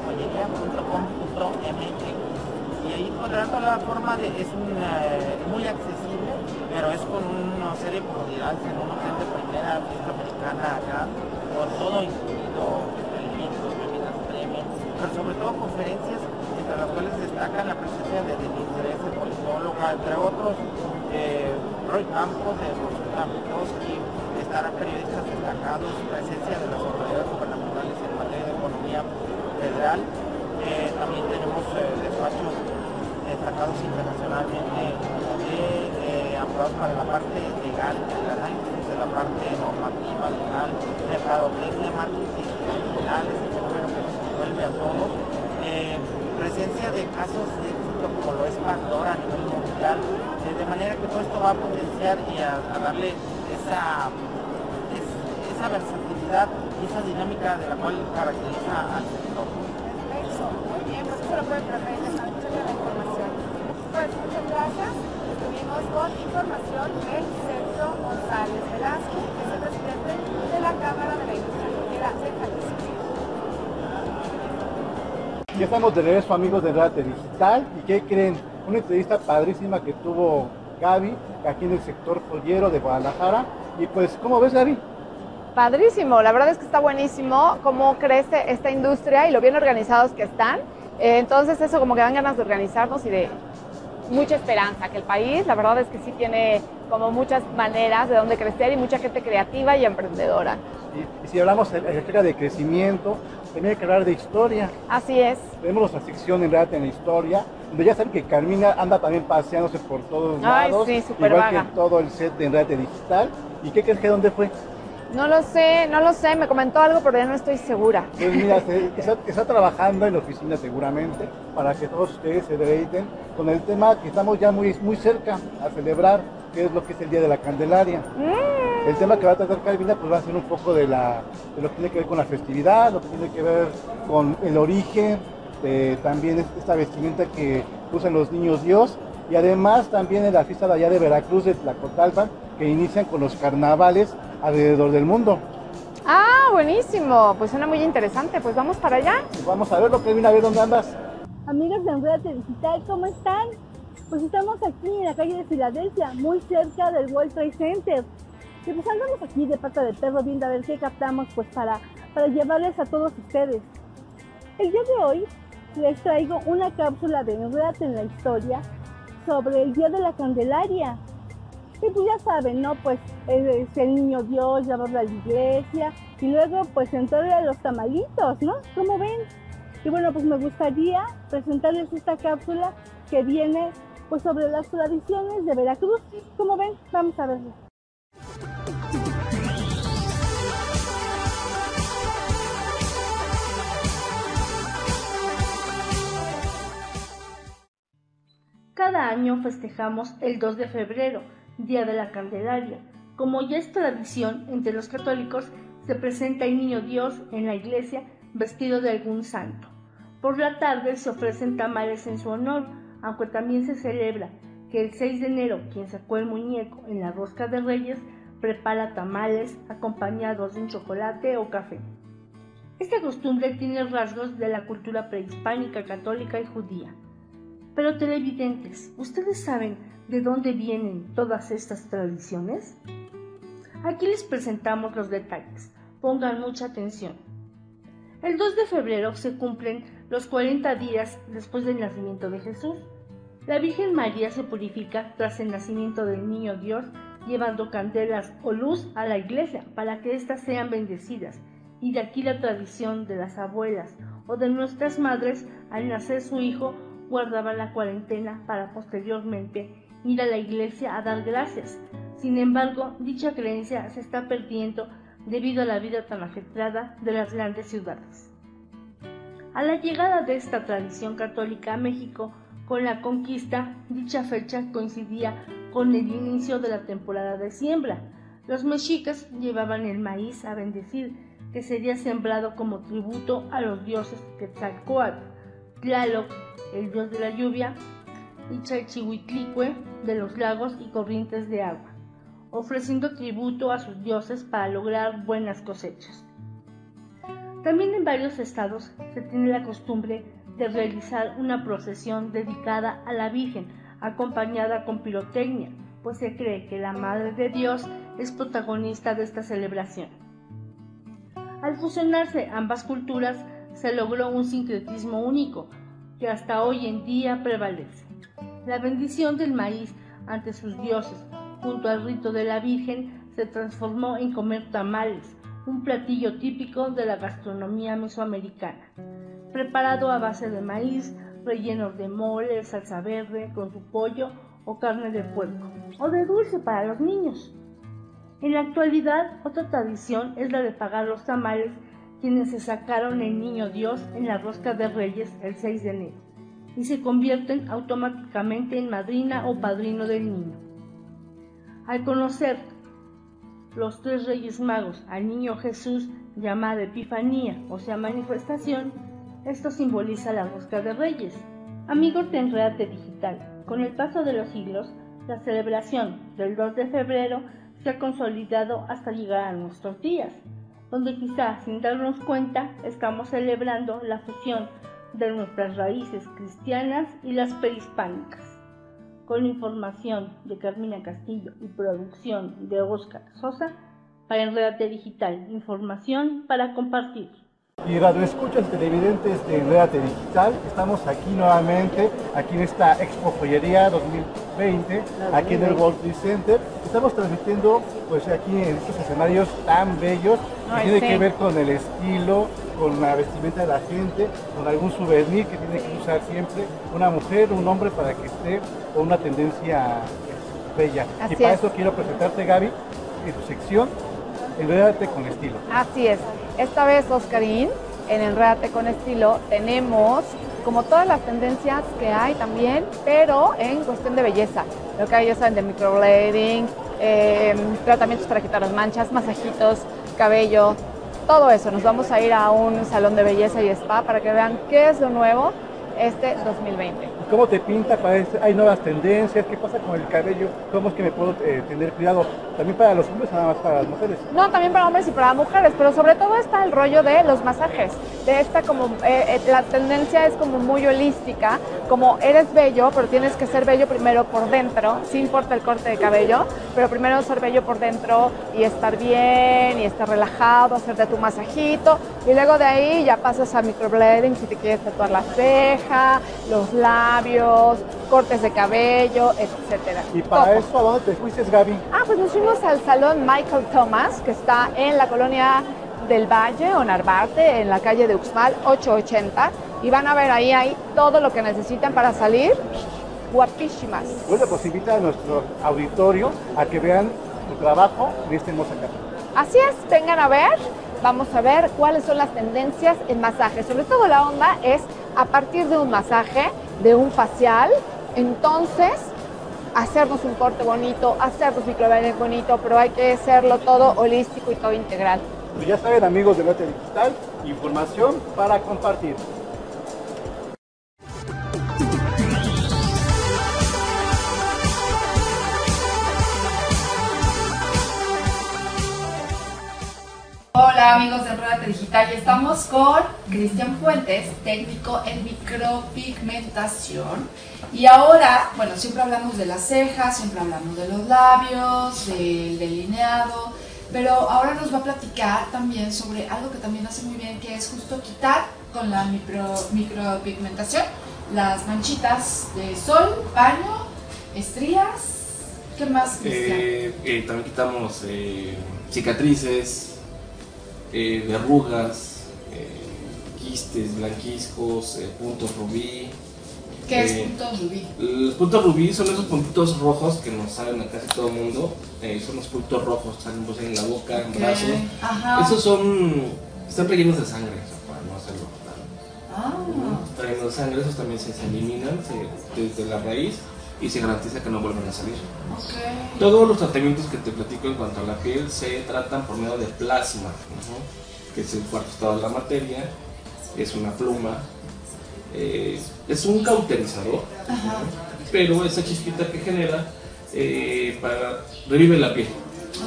y ahí podrán la forma de, es eh, muy accesible, pero es con una serie de comodidades en un hotel de primera fiesta americana acá, con todo incluido pero sobre todo conferencias entre las cuales destacan la presencia de Denise Dresser, politóloga, entre otros, eh, Roy Campos, de Rosita Mitowski, estarán periodistas destacados, presencia de las autoridades gubernamentales en materia de economía federal. Eh, también tenemos eh, despachos destacados internacionalmente de, para la parte legal, el análisis de la parte normativa legal, mercadotecnia, marketing legales, a todos. Presencia de casos de como lo es Pandora a nivel mundial, eh, de manera que todo esto va a potenciar y a, darle esa, esa versatilidad y esa dinámica de la cual caracteriza al sector. Eso, muy bien, pues eso lo pueden traer muchas la información. Pues muchas gracias. Estuvimos con información del Centro González Velasco, Estamos de regreso amigos de Rate Digital y ¿qué creen? Una entrevista padrísima que tuvo Gaby aquí en el sector joyero de Guadalajara y pues ¿cómo ves Gaby? Padrísimo, la verdad es que está buenísimo cómo crece esta industria y lo bien organizados que están. Eh, entonces eso como que dan ganas de organizarnos y de mucha esperanza, que el país la verdad es que sí tiene como muchas maneras de donde crecer y mucha gente creativa y emprendedora. Y, si hablamos acerca de crecimiento, también hay que hablar de historia. Así es. Tenemos nuestra sección en realidad en la historia, donde ya saben que Carmina anda también paseándose por todos Ay, lados, sí, igual que todo el set de Enrate Digital. ¿Y qué crees que dónde fue? No lo sé, no lo sé, me comentó algo, pero ya no estoy segura. Pues mira, está, trabajando en la oficina seguramente para que todos ustedes se deleiten con el tema que estamos ya muy, muy cerca a celebrar, que es lo que es el Día de la Candelaria. Mm. El tema que va a tratar Calvina pues va a ser un poco de, la, de lo que tiene que ver con la festividad, lo que tiene que ver con el origen, de, también esta vestimenta que usan los niños Dios y además también en la fiesta de allá de Veracruz de Tlacotalpan que inician con los carnavales alrededor del mundo. Ah, buenísimo. Pues suena muy interesante. Pues vamos para allá. Vamos a verlo, Kevin, a ver dónde andas. Amigas de Enredate Digital, ¿cómo están? Pues estamos aquí en la calle de Filadelfia, muy cerca del World Trade Center. Y pues andamos aquí de pata de perro viendo a ver qué captamos pues para, para llevarles a todos ustedes. El día de hoy les traigo una cápsula de Enredate en la historia sobre el Día de la Candelaria, Y pues ya saben, ¿no? Pues es, el niño Dios, llevarlo a la iglesia y luego pues entrarle a los tamalitos, ¿no? ¿Cómo ven? Y bueno, pues me gustaría presentarles esta cápsula que viene pues sobre las tradiciones de Veracruz. ¿Cómo ven? Vamos a verlo. Cada año festejamos el 2 de febrero, Día de la Candelaria. Como ya es tradición entre los católicos, se presenta el Niño Dios en la iglesia vestido de algún santo. Por la tarde se ofrecen tamales en su honor, aunque también se celebra que el 6 de enero quien sacó el muñeco en la rosca de reyes prepara tamales acompañados de un chocolate o café. Esta costumbre tiene rasgos de la cultura prehispánica católica y judía. Pero televidentes, ¿ustedes saben de dónde vienen todas estas tradiciones? Aquí les presentamos los detalles. Pongan mucha atención. El 2 de febrero se cumplen los 40 días después del nacimiento de Jesús. La Virgen María se purifica tras el nacimiento del niño Dios llevando candelas o luz a la iglesia para que éstas sean bendecidas. Y de aquí la tradición de las abuelas o de nuestras madres al nacer su hijo guardaban la cuarentena para posteriormente ir a la iglesia a dar gracias. Sin embargo, dicha creencia se está perdiendo debido a la vida tan ajetreada de las grandes ciudades. A la llegada de esta tradición católica a México, con la conquista, dicha fecha coincidía con el inicio de la temporada de siembra. Los mexicas llevaban el maíz a bendecir, que sería sembrado como tributo a los dioses Quetzalcoatl, Tlaloc el dios de la lluvia, y Chalchihuitlicue de los lagos y corrientes de agua, ofreciendo tributo a sus dioses para lograr buenas cosechas. También en varios estados se tiene la costumbre de realizar una procesión dedicada a la Virgen, acompañada con pirotecnia, pues se cree que la Madre de Dios es protagonista de esta celebración. Al fusionarse ambas culturas, se logró un sincretismo único, que hasta hoy en día prevalece. La bendición del maíz ante sus dioses, junto al rito de la Virgen, se transformó en comer tamales, un platillo típico de la gastronomía mesoamericana, preparado a base de maíz, rellenos de mole, salsa verde, con su pollo o carne de puerco, o de dulce para los niños. En la actualidad, otra tradición es la de pagar los tamales quienes se sacaron el niño Dios en la rosca de reyes el 6 de enero y se convierten automáticamente en madrina o padrino del niño. Al conocer los tres reyes magos al niño Jesús llamada Epifanía, o sea manifestación, esto simboliza la rosca de reyes. Amigos de Enredate Digital, con el paso de los siglos, la celebración del 2 de febrero se ha consolidado hasta llegar a nuestros días donde quizá sin darnos cuenta estamos celebrando la fusión de nuestras raíces cristianas y las prehispánicas. Con información de Carmina Castillo y producción de Oscar Sosa, para Enredate Digital, información para compartir. Y radio escuchas televidentes de Enredate Digital, estamos aquí nuevamente, aquí en esta Expo Joyería 2020, aquí en el World Trade Center. Estamos transmitiendo pues aquí en estos escenarios tan bellos tiene que ver con el estilo, con la vestimenta de la gente, con algún souvenir que tiene que usar siempre una mujer, un hombre para que esté con una tendencia bella. y para eso quiero presentarte, Gaby, en tu sección, Enredate con estilo. Así es. Esta vez, Oscarín, en Enredate con estilo, tenemos como todas las tendencias que hay también, pero en cuestión de belleza. Lo que hay, ya saben, de microblading, eh, tratamientos para quitar las manchas, masajitos, cabello, todo eso. Nos vamos a ir a un salón de belleza y spa para que vean qué es lo nuevo este 2020. ¿Cómo te pinta? ¿Hay nuevas tendencias? ¿Qué pasa con el cabello? ¿Cómo es que me puedo eh, tener cuidado? ¿También para los hombres o nada más para las mujeres? No, también para hombres y para mujeres, pero sobre todo está el rollo de los masajes. de esta como, eh, eh, la tendencia es como muy holística, como eres bello, pero tienes que ser bello primero por dentro, sí importa el corte de cabello, pero primero ser bello por dentro y estar bien y estar relajado, hacerte tu masajito y luego de ahí ya pasas a microblading si te quieres tatuar la ceja, los labios, cortes de cabello, etcétera. ¿Y para eso a dónde te fuiste, Gaby? Ah, pues nos fuimos al salón Michael Thomas, que está en la colonia del Valle o Narvarte, en la calle de Uxmal 880, y van a ver ahí, ahí todo lo que necesitan para salir guapísimas. Bueno, pues invita a nuestro auditorio a que vean tu trabajo en esta hermosa casa. Así es, vengan a ver, vamos a ver cuáles son las tendencias en masaje. Sobre todo la onda es a partir de un masaje, de un facial, entonces hacernos un corte bonito, hacernos microbaños bonito, pero hay que hacerlo todo holístico y todo integral. Pues ya saben amigos de Nota Digital, información para compartir. Hola amigos Digital y estamos con Cristian Fuentes, técnico en micropigmentación. Y ahora, bueno, siempre hablamos de las cejas, siempre hablamos de los labios, del delineado, pero ahora nos va a platicar también sobre algo que también hace muy bien, que es justo quitar con la micro, micropigmentación las manchitas de sol, baño, estrías. ¿Qué más? Eh, eh, también quitamos eh, cicatrices, eh, verrugas, eh, quistes, blanquiscos, eh, puntos rubí. ¿Qué es Eh, punto rubí? Los puntos rubí son esos puntitos rojos que nos salen a casi todo el mundo. son los puntos rojos, salen pues, en la boca, en brazos. Ajá. Esos son, están rellenos de sangre, para no hacerlo Ah. rellenos de sangre, esos también se, se eliminan se- desde la raíz y se garantiza que no vuelvan a salir. Ok. Todos los tratamientos que te platico en cuanto a la piel se tratan por medio de plasma, ujú, que es el cuarto estado de la materia, es una pluma, eh, es un cauterizador, Ajá. pero esa chispita que genera eh, para, revive la piel,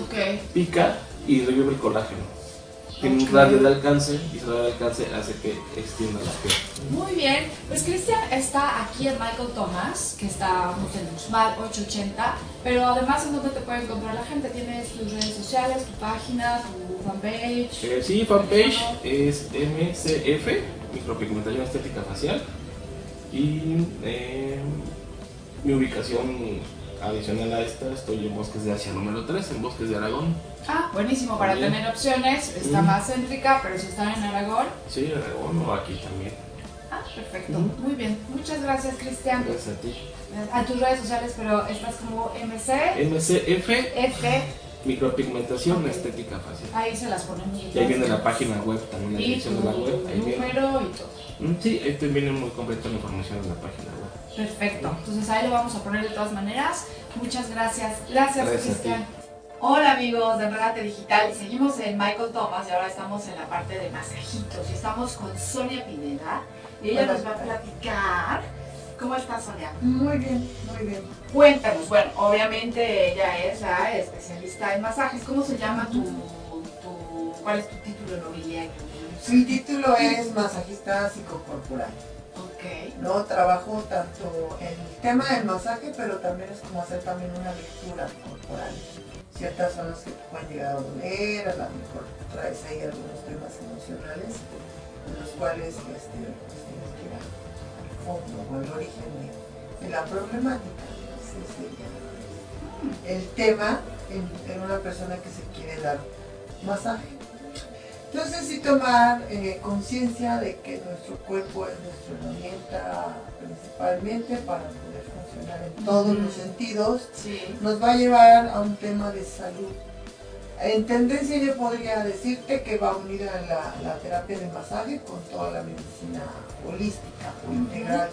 Ok. pica y revive el colágeno. Tiene un radio de alcance y ese radio de alcance hace que extienda la piel. Muy bien, pues Cristian está aquí en Michael Thomas, que estamos en Uxmal 880, pero además en dónde te puede encontrar la gente, tienes tus redes sociales, tu página, tu fanpage. Eh, sí, fanpage es MCF, micropigmentación estética facial. Y eh, mi ubicación adicional a esta, estoy en Bosques de Asia número 3, en Bosques de Aragón. Ah, buenísimo, para tener opciones, está Mm. más céntrica, pero si están en Aragón. Sí, Aragón o aquí también. Ah, perfecto, muy bien. Muchas gracias Cristian. Gracias a ti. A tus redes sociales, pero estás como MC, MCF, F, micropigmentación estética facial. ahí se las ponemos. Y ahí viene la página web, también la dirección de la tu web. Ahí viene. número y todo. Mm, Sí, ahí viene muy completa la información en la página web. Perfecto. Entonces ahí lo vamos a poner de todas maneras. Muchas gracias. Gracias, Cristian. Hola amigos de Enredate Digital. Seguimos en Michael Thomas y ahora estamos en la parte de masajitos. Y estamos con Sonia Pineda y ella Hola. nos va a platicar. ¿Cómo estás, Sonia? Muy bien, muy bien. Cuéntanos. Bueno, obviamente ella es la especialista en masajes. ¿Cómo se llama tu, tu cuál es tu título nobiliario? Mi título es masajista psicocorporal. No trabajo tanto el tema del masaje, pero también es como hacer también una lectura corporal. Ciertas zonas que te pueden llegar a doler, a lo mejor traes ahí algunos temas emocionales, en los cuales este, pues, tienes que ir al fondo o al origen de, de la problemática. Sería el tema en, en una persona que se quiere dar masaje. Entonces sí tomar eh, conciencia de que nuestro cuerpo es nuestra herramienta principalmente para poder funcionar en todos los sentidos, Sí. nos va a llevar a un tema de salud. En tendencia yo podría decirte que va unida la, la terapia de masaje con toda la medicina holística o integral,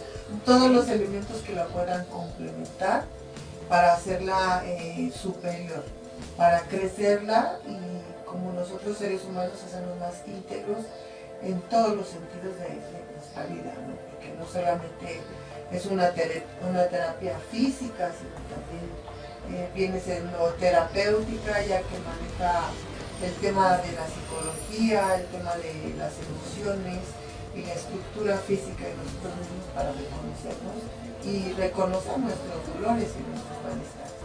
todos los elementos que la puedan complementar para hacerla eh, superior, para crecerla y como nosotros seres humanos hacernos más íntegros en todos los sentidos de, nuestra vida, porque no solamente es una terapia física, sino también eh, viene siendo terapéutica, ya que maneja el tema de la psicología, el tema de las emociones y la estructura física de nosotros mismos para reconocernos y reconocer nuestros dolores y nuestros malestares.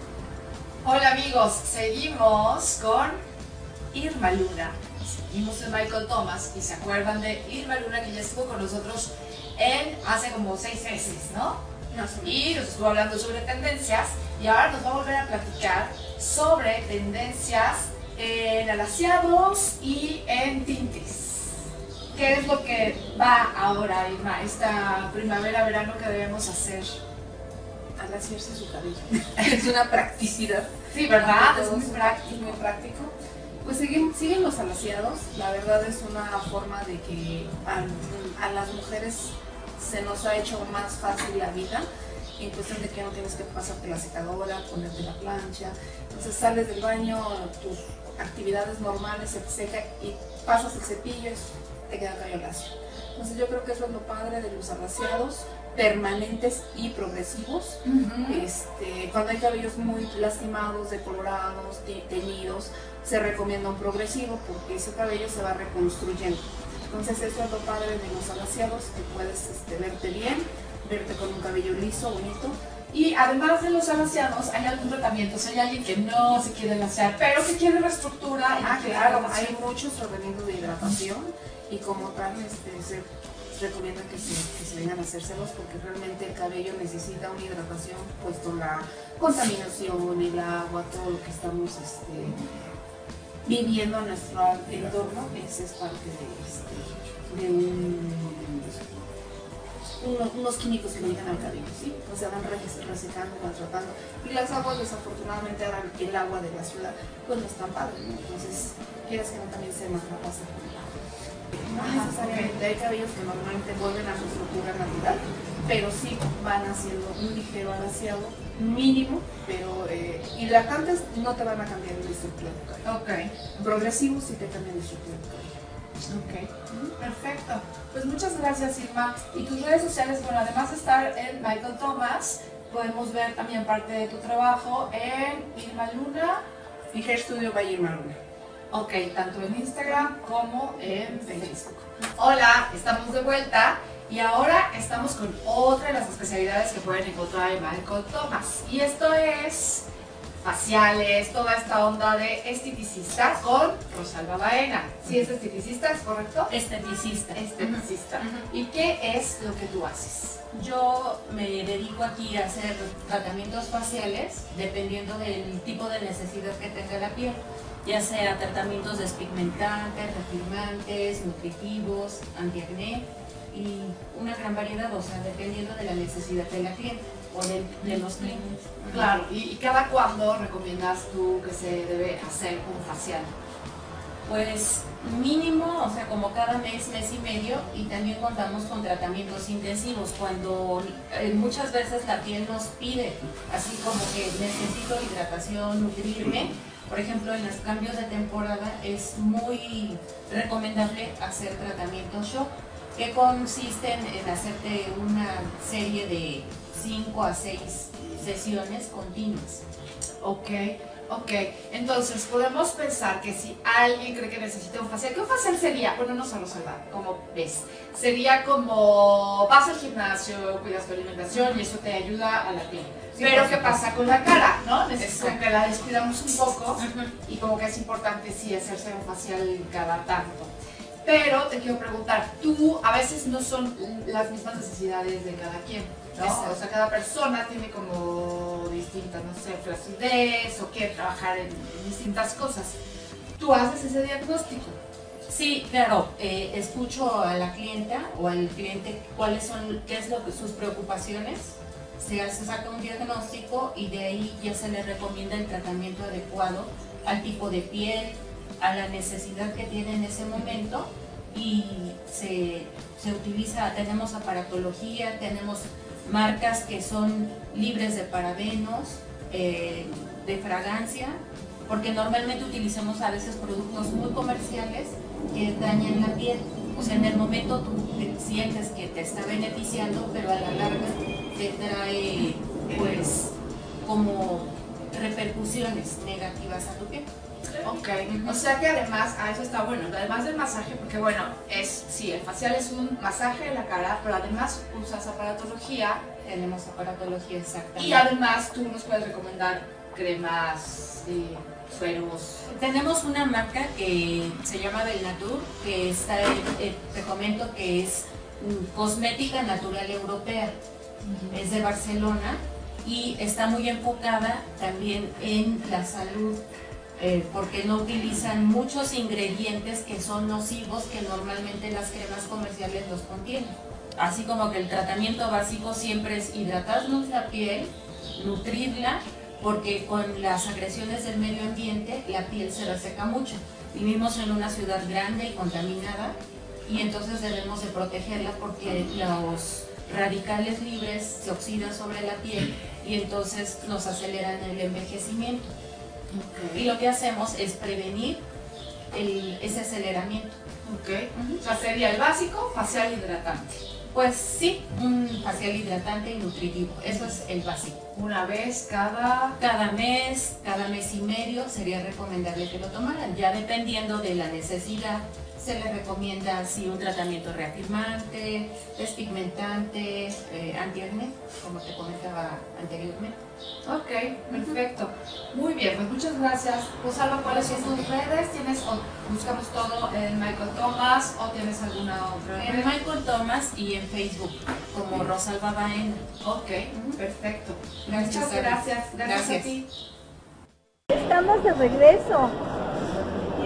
Hola amigos, seguimos con Irma Luna. Seguimos en Michael Thomas y se acuerdan de Irma Luna que ya estuvo con nosotros en hace como seis meses, ¿no? Y nos estuvo hablando sobre tendencias y ahora nos va a volver a platicar sobre tendencias en alaciados y en tintes. ¿Qué es lo que va ahora, Irma, esta primavera-verano que debemos hacer? Alaciarse su cabello. es una practicidad. Sí, ¿verdad? Es muy práctico. muy práctico. Pues siguen, siguen los alaciados. La verdad es una forma de que a, a las mujeres se nos ha hecho más fácil la vida en cuestión de que no tienes que pasarte la secadora, ponerte la plancha. Entonces sales del baño, tus actividades normales se te seca y pasas el cepillo y te queda el cabello lacio. Entonces yo creo que eso es lo padre de los alaciados permanentes y progresivos. este, cuando hay cabellos muy lastimados, decolorados, te- teñidos, se recomienda un progresivo porque ese cabello se va reconstruyendo. Entonces eso es lo padre de los alaciados, que puedes este, verte bien, verte con un cabello liso, bonito. Y además de los alaciados, ¿hay algún tratamiento? Si hay alguien que no se quiere alaciar, pero que quiere reestructura. y Ah, claro, hay muchos tratamientos de hidratación y como tal este, se recomienda que se, que se vengan a hacérselos porque realmente el cabello necesita una hidratación puesto la contaminación, el agua, todo lo que estamos este, viviendo en nuestro entorno, ese es parte de, este, de un- uno- unos químicos que llegan al cabello, ¿sí? O sea, van re- resecando, van tratando. Y las aguas, desafortunadamente, ahora el agua de la ciudad, pues no es padre. Entonces, quieras que no también se maltrapasa con el agua. No necesariamente, hay cabellos que normalmente vuelven a su estructura natural, pero sí van haciendo un ligero alaciado mínimo, pero eh, hidratantes no te van a cambiar la estructura cabello. Ok, Progresivos sí te cambian la estructura cabello. ok, perfecto. Pues muchas gracias, Irma. Y tus redes sociales, bueno, además de estar en Michael Thomas, podemos ver también parte de tu trabajo en Irma Luna. Y Hair Studio by Irma Luna. Ok, tanto en Instagram como en Facebook. Hola, estamos de vuelta y ahora estamos con otra de las especialidades que pueden encontrar en Michael Thomas. Y esto es faciales, toda esta onda de esteticista con Rosalba Baena. ¿Sí es esteticista, es correcto? Esteticista. Esteticista. ¿Y qué es lo que tú haces? Yo me dedico aquí a hacer tratamientos faciales dependiendo del tipo de necesidad que tenga la piel, ya sea tratamientos despigmentantes, refirmantes, nutritivos, antiacné y una gran variedad, o sea, dependiendo de la necesidad de la piel o de, de los clientes. Claro, ¿y, y cada cuándo recomiendas tú que se debe hacer un facial? Pues mínimo, o sea, como cada mes, mes y medio, y también contamos con tratamientos intensivos, cuando eh, muchas veces la piel nos pide, así como que necesito hidratación, nutrirme. Por ejemplo, en los cambios de temporada es muy recomendable hacer tratamientos shock, que consisten en hacerte una serie de 5 a 6 sesiones continuas. Ok, ok. Entonces podemos pensar que si alguien cree que necesita un facial, ¿qué un facial sería? Bueno, no solo soldar, como ves. Sería como vas al gimnasio, cuidas tu alimentación y eso te ayuda a la piel. Sí, Pero ¿qué pasa con la cara? ¿No? Necesito Exacto. que la descuidamos un poco y como que es importante sí hacerse un facial cada tanto. Pero te quiero preguntar, tú a veces no son las mismas necesidades de cada quien, ¿no? Exacto. O sea, cada persona tiene como distintas, no sé, flacidez o quiere trabajar en, distintas cosas. Tú haces ese diagnóstico. Sí, claro, eh, escucho a la clienta o al cliente cuáles son, qué es lo que sus preocupaciones, se hace, saca un diagnóstico y de ahí ya se le recomienda el tratamiento adecuado al tipo de piel, a la necesidad que tiene en ese momento y se, se utiliza, tenemos aparatología, tenemos marcas que son libres de parabenos, eh, de fragancia, porque normalmente utilizamos a veces productos muy comerciales que dañan la piel. O sea, en el momento tú te sientes que te está beneficiando, pero a la larga te trae, pues, como repercusiones negativas a tu piel. Ok, o sea que además, ah, eso está bueno, además del masaje, porque bueno, es, sí, el facial es un masaje de la cara, pero además usas aparatología. Tenemos aparatología exactamente. Y además tú nos puedes recomendar cremas, eh, sueros. Tenemos una marca que se llama Del Natur, que está, eh, te comento que es mm, cosmética natural europea. Es de Barcelona y está muy enfocada también en la salud eh, porque no utilizan muchos ingredientes que son nocivos que normalmente las cremas comerciales los contienen. Así como que el tratamiento básico siempre es hidratarnos la piel, nutrirla, porque con las agresiones del medio ambiente la piel se reseca mucho. Vivimos en una ciudad grande y contaminada y entonces debemos de protegerla porque los radicales libres se oxidan sobre la piel y entonces nos aceleran el envejecimiento. Y lo que hacemos es prevenir ese aceleramiento. Ok. O sea, sería el básico, facial hidratante. Pues sí, un facial hidratante y nutritivo. Eso es el básico. Una vez cada... Cada mes, cada mes y medio sería recomendable que lo tomaran, ya dependiendo de la necesidad se le recomienda si un tratamiento reafirmante, despigmentante, eh, antiacné, como te comentaba anteriormente. Ok, perfecto. Muy bien, pues muchas gracias. Rosalba, ¿cuáles son tus redes? ¿Tienes, o buscamos todo en Michael Thomas o tienes alguna otra En Michael Thomas y en Facebook, como Rosalba Baena. Ok, perfecto. muchas gracias. gracias. a ti. Estamos de regreso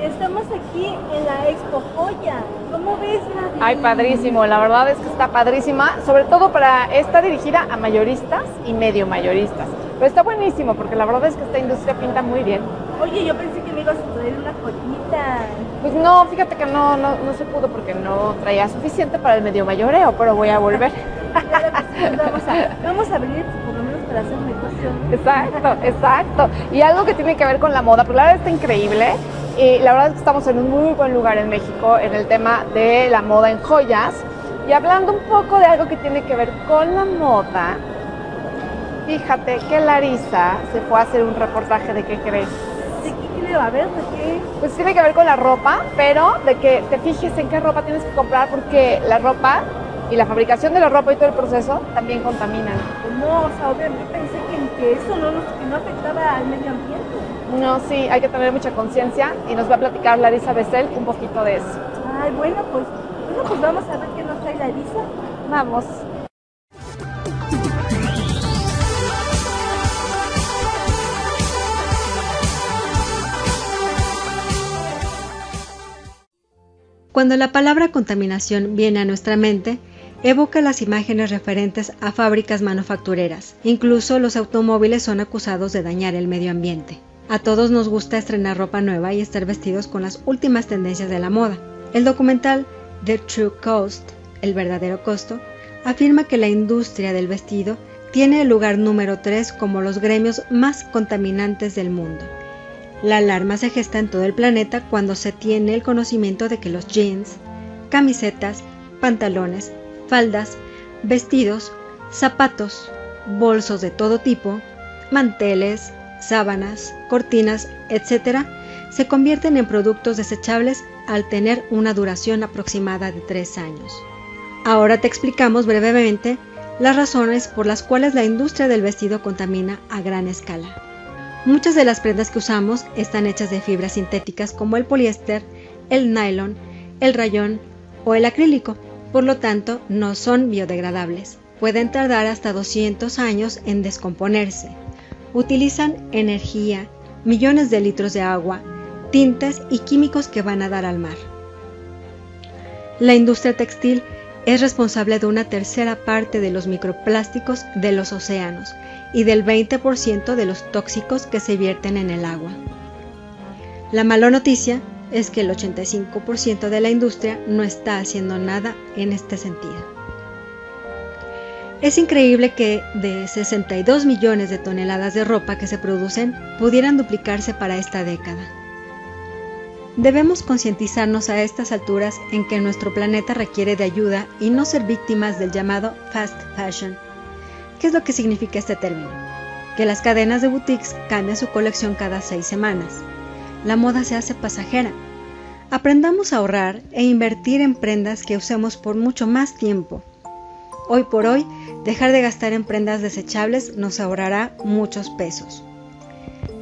estamos aquí en la Expo Joya. ¿Cómo ves, Nadine? Ay, padrísimo, la verdad es que está padrísima, sobre todo para, está dirigida a mayoristas y medio mayoristas. Pero está buenísimo porque la verdad es que esta industria pinta muy bien. Oye, yo pensé que me ibas a traer una joyita. Pues no, fíjate que no, no, no se pudo porque no traía suficiente para el medio mayoreo, pero voy a volver. vamos, a, vamos a venir por lo menos para hacer negocio. Exacto, exacto. Y algo que tiene que ver con la moda, porque la verdad está increíble. Y la verdad es que estamos en un muy buen lugar en México en el tema de la moda en joyas. Y hablando un poco de algo que tiene que ver con la moda, fíjate que Larisa se fue a hacer un reportaje de qué crees. ¿De qué creo? A ver, ¿de qué? Pues tiene que ver con la ropa, pero de que te fijes en qué ropa tienes que comprar porque la ropa y la fabricación de la ropa y todo el proceso también contaminan. No, o sea, obviamente pensé que, que eso no, que no afectaba al medio ambiente. No, sí, hay que tener mucha conciencia y nos va a platicar Larisa Bessel un poquito de eso. Ay, bueno, pues, bueno, pues vamos a ver qué nos trae Larisa. Vamos. Cuando la palabra contaminación viene a nuestra mente, evoca las imágenes referentes a fábricas manufactureras. Incluso los automóviles son acusados de dañar el medio ambiente. A todos nos gusta estrenar ropa nueva y estar vestidos con las últimas tendencias de la moda. El documental The True Cost, el verdadero costo, afirma que la industria del vestido tiene el lugar número 3 como los gremios más contaminantes del mundo. La alarma se gesta en todo el planeta cuando se tiene el conocimiento de que los jeans, camisetas, pantalones, faldas, vestidos, zapatos, bolsos de todo tipo, manteles, sábanas, cortinas, etc., se convierten en productos desechables al tener una duración aproximada de tres años. Ahora te explicamos brevemente las razones por las cuales la industria del vestido contamina a gran escala. Muchas de las prendas que usamos están hechas de fibras sintéticas como el poliéster, el nylon, el rayón o el acrílico, por lo tanto no son biodegradables. Pueden tardar hasta 200 años en descomponerse, utilizan energía, millones de litros de agua, tintes y químicos que van a dar al mar. La industria textil es responsable de una tercera parte de los microplásticos de los océanos y del 20% de los tóxicos que se vierten en el agua. La mala noticia es que el 85% de la industria no está haciendo nada en este sentido. Es increíble que de 62 millones de toneladas de ropa que se producen pudieran duplicarse para esta década. Debemos concientizarnos a estas alturas en que nuestro planeta requiere de ayuda y no ser víctimas del llamado fast fashion. ¿Qué es lo que significa este término? Que las cadenas de boutiques cambian su colección cada seis semanas. la moda se hace pasajera. Aprendamos a ahorrar e invertir en prendas que usemos por mucho más tiempo. Hoy por hoy, dejar de gastar en prendas desechables nos ahorrará muchos pesos.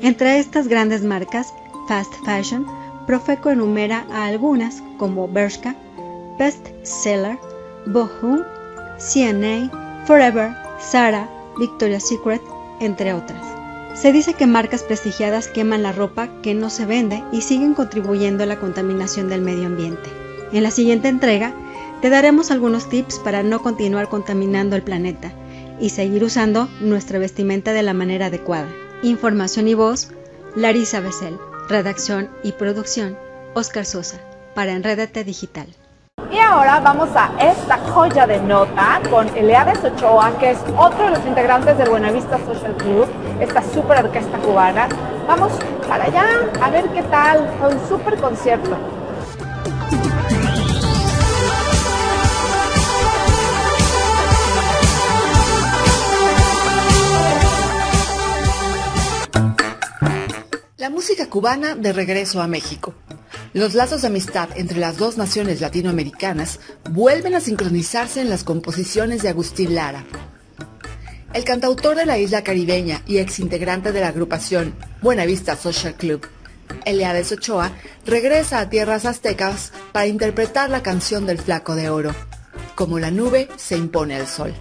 Entre estas grandes marcas, fast fashion, Profeco enumera a algunas como Bershka, Best Seller, Boohoo, CNA, Forever, Zara, Victoria's Secret, entre otras. Se dice que marcas prestigiadas queman la ropa que no se vende y siguen contribuyendo a la contaminación del medio ambiente. En la siguiente entrega te daremos algunos tips para no continuar contaminando el planeta y seguir usando nuestra vestimenta de la manera adecuada. Información y voz, Larisa Besel. Redacción y producción, Oscar Sosa. Para Enredate Digital. Y ahora vamos a esta joya de nota con Eleades Ochoa, que es otro de los integrantes del Buenavista Social Club, esta super orquesta cubana. Vamos para allá a ver qué tal, fue un super concierto. La música cubana de regreso a México. Los lazos de amistad entre las dos naciones latinoamericanas vuelven a sincronizarse en las composiciones de Agustín Lara. El cantautor de la isla caribeña y exintegrante de la agrupación Buenavista Social Club, Eliades Ochoa, regresa a tierras aztecas para interpretar la canción del Flaco de Oro, como la nube se impone al sol.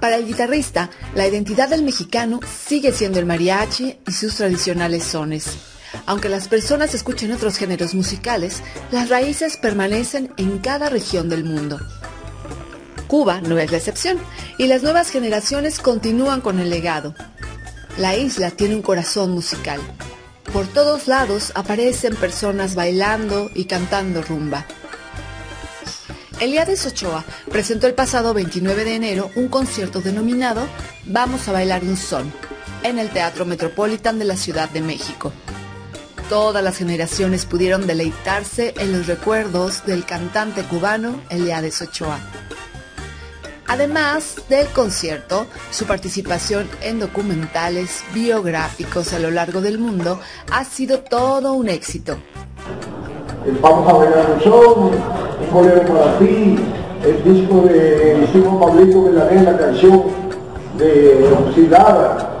Para el guitarrista, la identidad del mexicano sigue siendo el mariachi y sus tradicionales sones. Aunque las personas escuchen otros géneros musicales, las raíces permanecen en cada región del mundo. Cuba no es la excepción, y las nuevas generaciones continúan con el legado. La isla tiene un corazón musical. Por todos lados aparecen personas bailando y cantando rumba. Eliades Ochoa presentó el pasado 29 de enero un concierto denominado Vamos a bailar un son en el Teatro Metropolitan de la Ciudad de México. Todas las generaciones pudieron deleitarse en los recuerdos del cantante cubano Eliades Ochoa. Además del concierto, su participación en documentales biográficos a lo largo del mundo ha sido todo un éxito. Vamos a bailar un un bolero para el disco de hicimos Pablito Belané, la canción de Oxidada.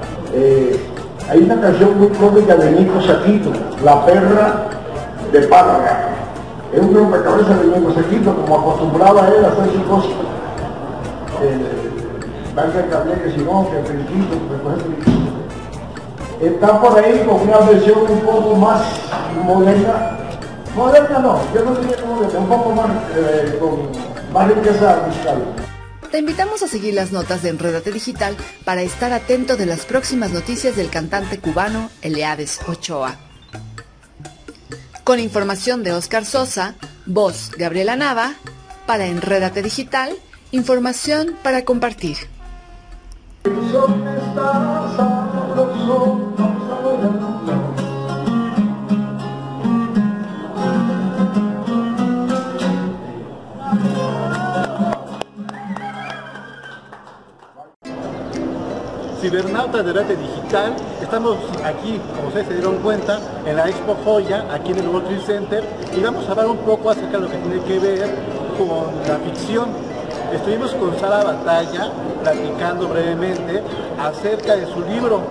Hay una canción muy cómica de Nico Saquito, La perra de Parga. Es un rompecabezas de Nico Saquito, como acostumbraba él a hacer sus cosas. Valga el que si no, que el periquito, que. Está por ahí con una versión un poco más moderna Moderna no, yo no diría como un poco más, eh, con más riqueza musical. Te invitamos a seguir las notas de Enredate Digital para estar atento de las próximas noticias del cantante cubano Eleades Ochoa. Con información de Oscar Sosa, voz Gabriela Nava, para Enredate Digital, información para compartir. Cibernauta de Debate Digital. Estamos aquí, como ustedes se dieron cuenta, en la Expo Joya, aquí en el World Trade Center, y vamos a hablar un poco acerca de lo que tiene que ver con la ficción. Estuvimos con Sara Batalla platicando brevemente acerca de su libro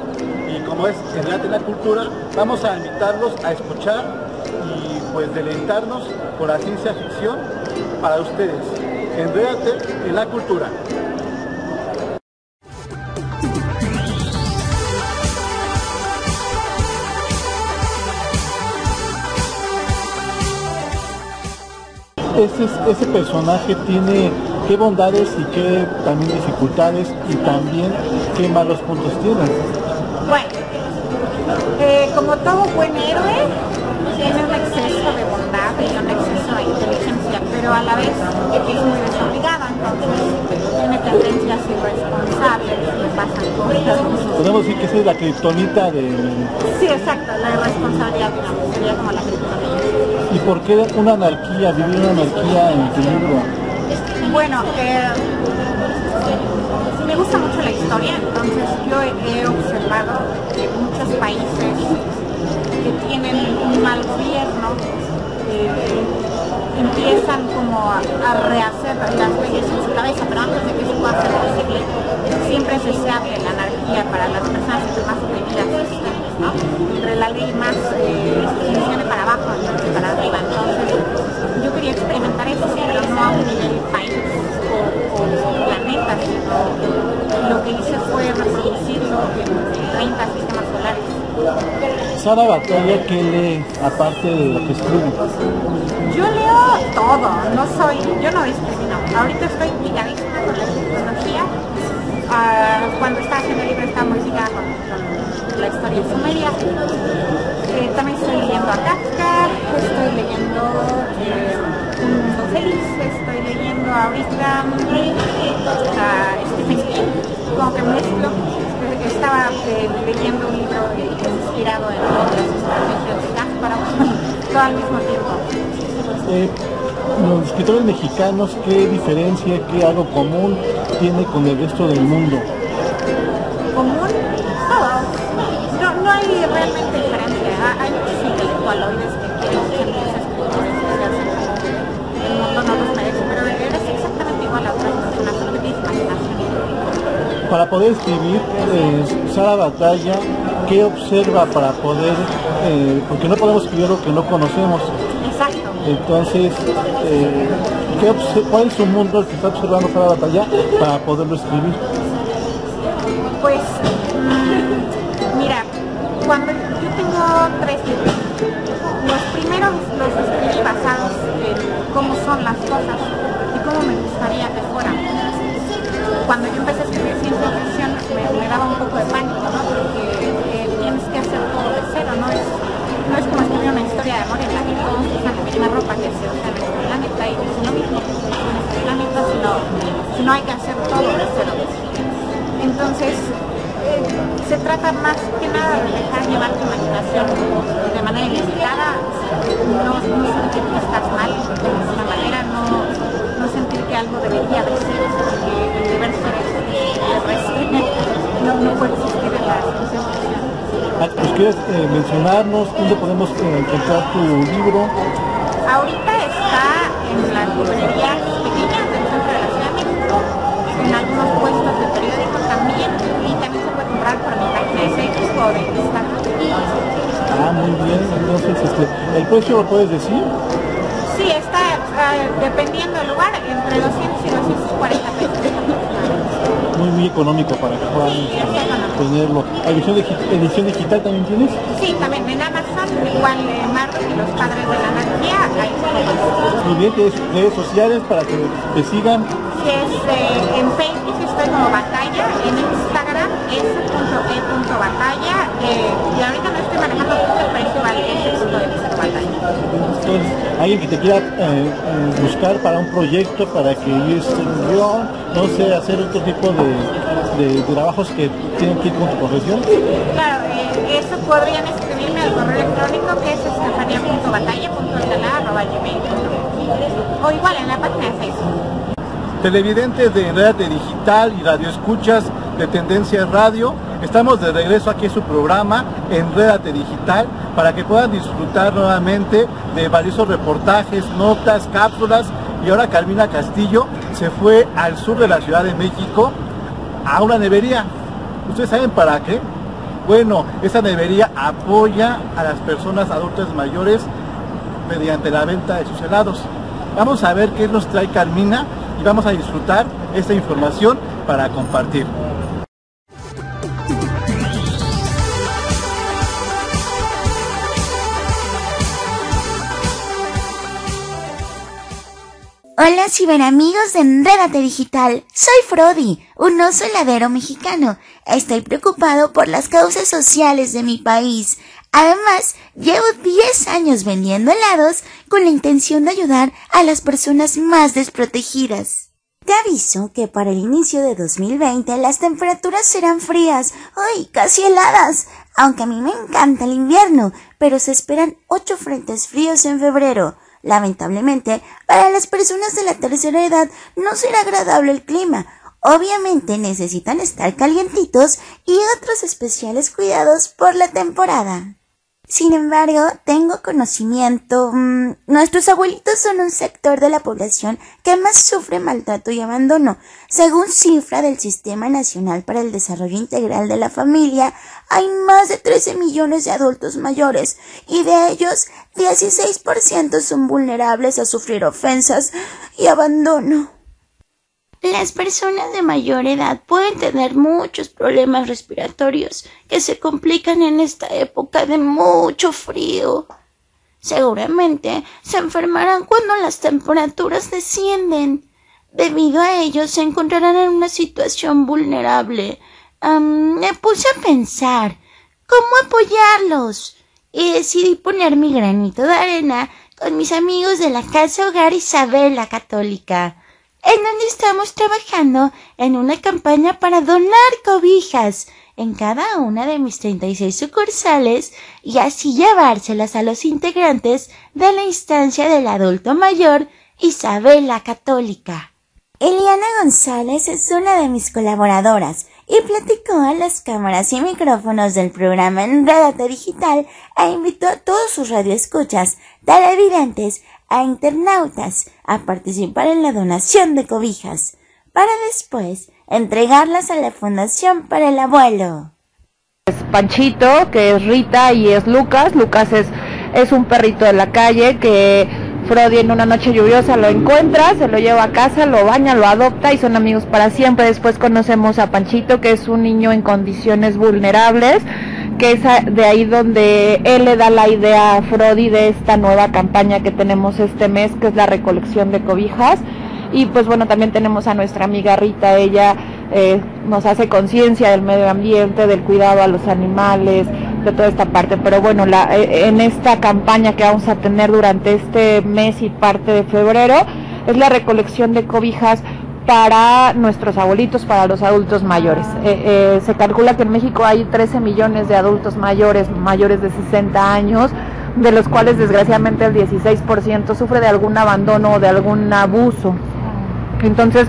y como es el arte de la cultura, vamos a invitarlos a escuchar y pues deleitarnos con la ciencia ficción para ustedes. Enrédate en la cultura. Ese, personaje tiene qué bondades y qué también dificultades y también qué malos puntos tiene. Bueno, eh, como todo buen héroe, tiene un exceso de bondad y un exceso de inteligencia, pero a la vez es muy desobligada, entonces tiene tendencias irresponsables, le pasan cosas. Podemos decir que esa es la criptonita de... Sí, exacto, la irresponsabilidad, sería como la criptonita. ¿Y por qué una anarquía, vivir una anarquía en tu libro? Bueno, eh, me gusta mucho la historia, entonces yo he observado que muchos países que tienen un mal gobierno eh, empiezan como a, rehacer las leyes en su cabeza, pero antes de que eso pueda ser posible, siempre es deseable la anarquía para las personas que más oprimidas ¿no? Entre la ley más eh, para abajo que para arriba. Entonces, yo quería experimentar eso, pero no a un nivel país o, o planeta, sino lo que hice fue reproducirlo en 30 sistemas solares. Sara Batalla, ¿qué lee aparte de lo que escribe? Yo leo todo, no soy, yo no discrimino. Ahorita estoy picadísima con la tecnología. Cuando estaba haciendo el libro estaba muy con, la historia sumeria. Eh, también estoy leyendo a Kafka, estoy leyendo eh, Un Mundo Feliz, estoy leyendo ahorita a Stephen King, como que mezclo estaba eh, leyendo un libro inspirado en otras estrategias de Cáspara, todo al mismo tiempo. Eh, los escritores mexicanos, ¿qué diferencia, qué algo común tiene con el resto del mundo? ¿Común? Todos. No, no hay realmente diferencia. Ah, hay muchos intelectualoides que quieren ser escritores que se hacen el mundo no los merece, pero eres exactamente igual a otras personas, solo que tienes para poder escribir, eh, Sara Batalla, ¿qué observa para poder, eh, porque no podemos escribir lo que no conocemos? Entonces, eh, ¿qué ¿cuál es su mundo el que está observando Sara Batalla para poderlo escribir? Pues, mmm, mira, cuando yo tengo tres libros, los primeros los escribí basados en cómo son las cosas y cómo me gustaría que fueran cuando yo empecé a escribir ciencia ficción me, me, daba un poco de pánico, ¿no? Porque eh, tienes que hacer todo de cero, ¿no? Es, no es como una historia de amor en la que todos usan la misma ropa que se usa en este planeta y es lo mismo en este planeta, sino, sino hay que hacer todo de. Entonces, eh, se trata más que nada de dejar llevar tu imaginación de manera ilimitada, no, no sentir que estás mal de ninguna manera, no, no sentir que algo debería de ser, porque el ser es no, no puede existir en la ciencia ficción. Pues quieres eh, mencionarnos dónde podemos eh, encontrar tu libro. Ahorita está en las librerías pequeñas del centro de la Ciudad de México, en algunos puestos de periódico también, y también se puede comprar por mi página de Facebook o de Instagram. Ah, muy bien. Entonces, este, ¿el precio lo puedes decir? Sí, está uh, dependiendo del lugar, entre 200 y 240 pesos. Muy, muy económico para que puedan tenerlo. ¿Edición, ¿Edición digital también tienes? Sí, también en Amazon, igual eh, Marvel y los padres de la anarquía, ahí Muy bien, ¿tienes redes sociales para que te sigan? Sí, es, eh, en Facebook estoy como Batalla, en Instagram es e.batalla, eh, y ahorita no estoy manejando Twitter, pero es igual es batalla. Entonces, alguien que te quiera eh, buscar para un proyecto, para que yo, no sé, hacer otro tipo de, de, de, trabajos que tienen que ir con tu profesión. Claro, eh, eso podrían escribirme al correo electrónico que es estefanía.batalla.gmail.com o igual en la página de Facebook. Televidentes de Enredate Digital y Radio Escuchas de Tendencia Radio, estamos de regreso aquí en su programa Enredate Digital para que puedan disfrutar nuevamente de valiosos reportajes, notas, cápsulas y ahora Carmina Castillo se fue al sur de la Ciudad de México a una nevería. ¿Ustedes saben para qué? Bueno, esa nevería apoya a las personas adultas mayores mediante la venta de sus helados. Vamos a ver qué nos trae Carmina y vamos a disfrutar esta información para compartir. Hola ciberamigos de Enredate Digital, soy Frodi, un oso heladero mexicano. Estoy preocupado por las causas sociales de mi país. Además, llevo 10 años vendiendo helados con la intención de ayudar a las personas más desprotegidas. Te aviso que para el inicio de 2020 las temperaturas serán frías, ¡ay, casi heladas! Aunque a mí me encanta el invierno, pero se esperan 8 frentes fríos en febrero. Lamentablemente, para las personas de la tercera edad no será agradable el clima. Obviamente necesitan estar calientitos y otros especiales cuidados por la temporada. Sin embargo, tengo conocimiento, mm, nuestros abuelitos son un sector de la población que más sufre maltrato y abandono. Según cifra del Sistema Nacional para el Desarrollo Integral de la Familia, hay más de 13 millones de adultos mayores y de ellos 16% son vulnerables a sufrir ofensas y abandono. Las personas de mayor edad pueden tener muchos problemas respiratorios que se complican en esta época de mucho frío. Seguramente se enfermarán cuando las temperaturas descienden. Debido a ello se encontrarán en una situación vulnerable. me puse a pensar cómo apoyarlos y decidí poner mi granito de arena con mis amigos de la Casa Hogar Isabel la Católica en donde estamos trabajando en una campaña para donar cobijas en cada una de mis 36 sucursales y así llevárselas a los integrantes de la instancia del adulto mayor Isabel la Católica. Eliana González es una de mis colaboradoras y platicó a las cámaras y micrófonos del programa en Redate Digital e invitó a todos sus radioescuchas, televidentes a internautas a participar en la donación de cobijas, para después entregarlas a la Fundación para el Abuelo. Es Panchito, que es Rita y es Lucas. Lucas es, es un perrito de la calle que Frodi en una noche lluviosa lo encuentra, se lo lleva a casa, lo baña, lo adopta y son amigos para siempre. Después conocemos a Panchito, que es un niño en condiciones vulnerables que es de ahí donde él le da la idea a Frodi de esta nueva campaña que tenemos este mes, que es la recolección de cobijas. Y pues bueno, también tenemos a nuestra amiga Rita, ella eh, nos hace conciencia del medio ambiente, del cuidado a los animales, de toda esta parte. Pero bueno, la, eh, en esta campaña que vamos a tener durante este mes y parte de febrero, es la recolección de cobijas para nuestros abuelitos, para los adultos mayores. Eh, eh, se calcula que en México hay 13 millones de adultos mayores, mayores de 60 años, de los cuales desgraciadamente el 16% sufre de algún abandono o de algún abuso. Entonces,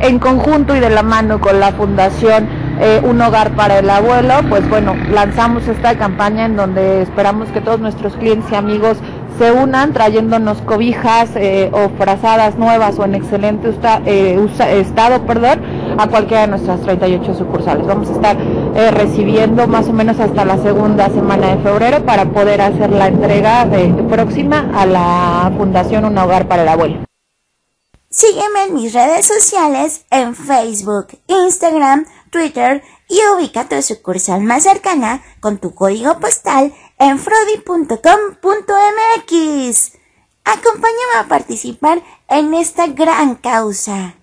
en conjunto y de la mano con la Fundación eh, Un Hogar para el Abuelo, pues bueno, lanzamos esta campaña en donde esperamos que todos nuestros clientes y amigos se unan trayéndonos cobijas eh, o frazadas nuevas o en excelente eh, estado, perdón, a cualquiera de nuestras 38 sucursales. Vamos a estar eh, recibiendo más o menos hasta la segunda semana de febrero para poder hacer la entrega de, próxima a la Fundación Un Hogar para el Abuelo. Sígueme en mis redes sociales en Facebook, Instagram, Twitter y ubica tu sucursal más cercana con tu código postal en frodi.com.mx. Acompáñame a participar en esta gran causa.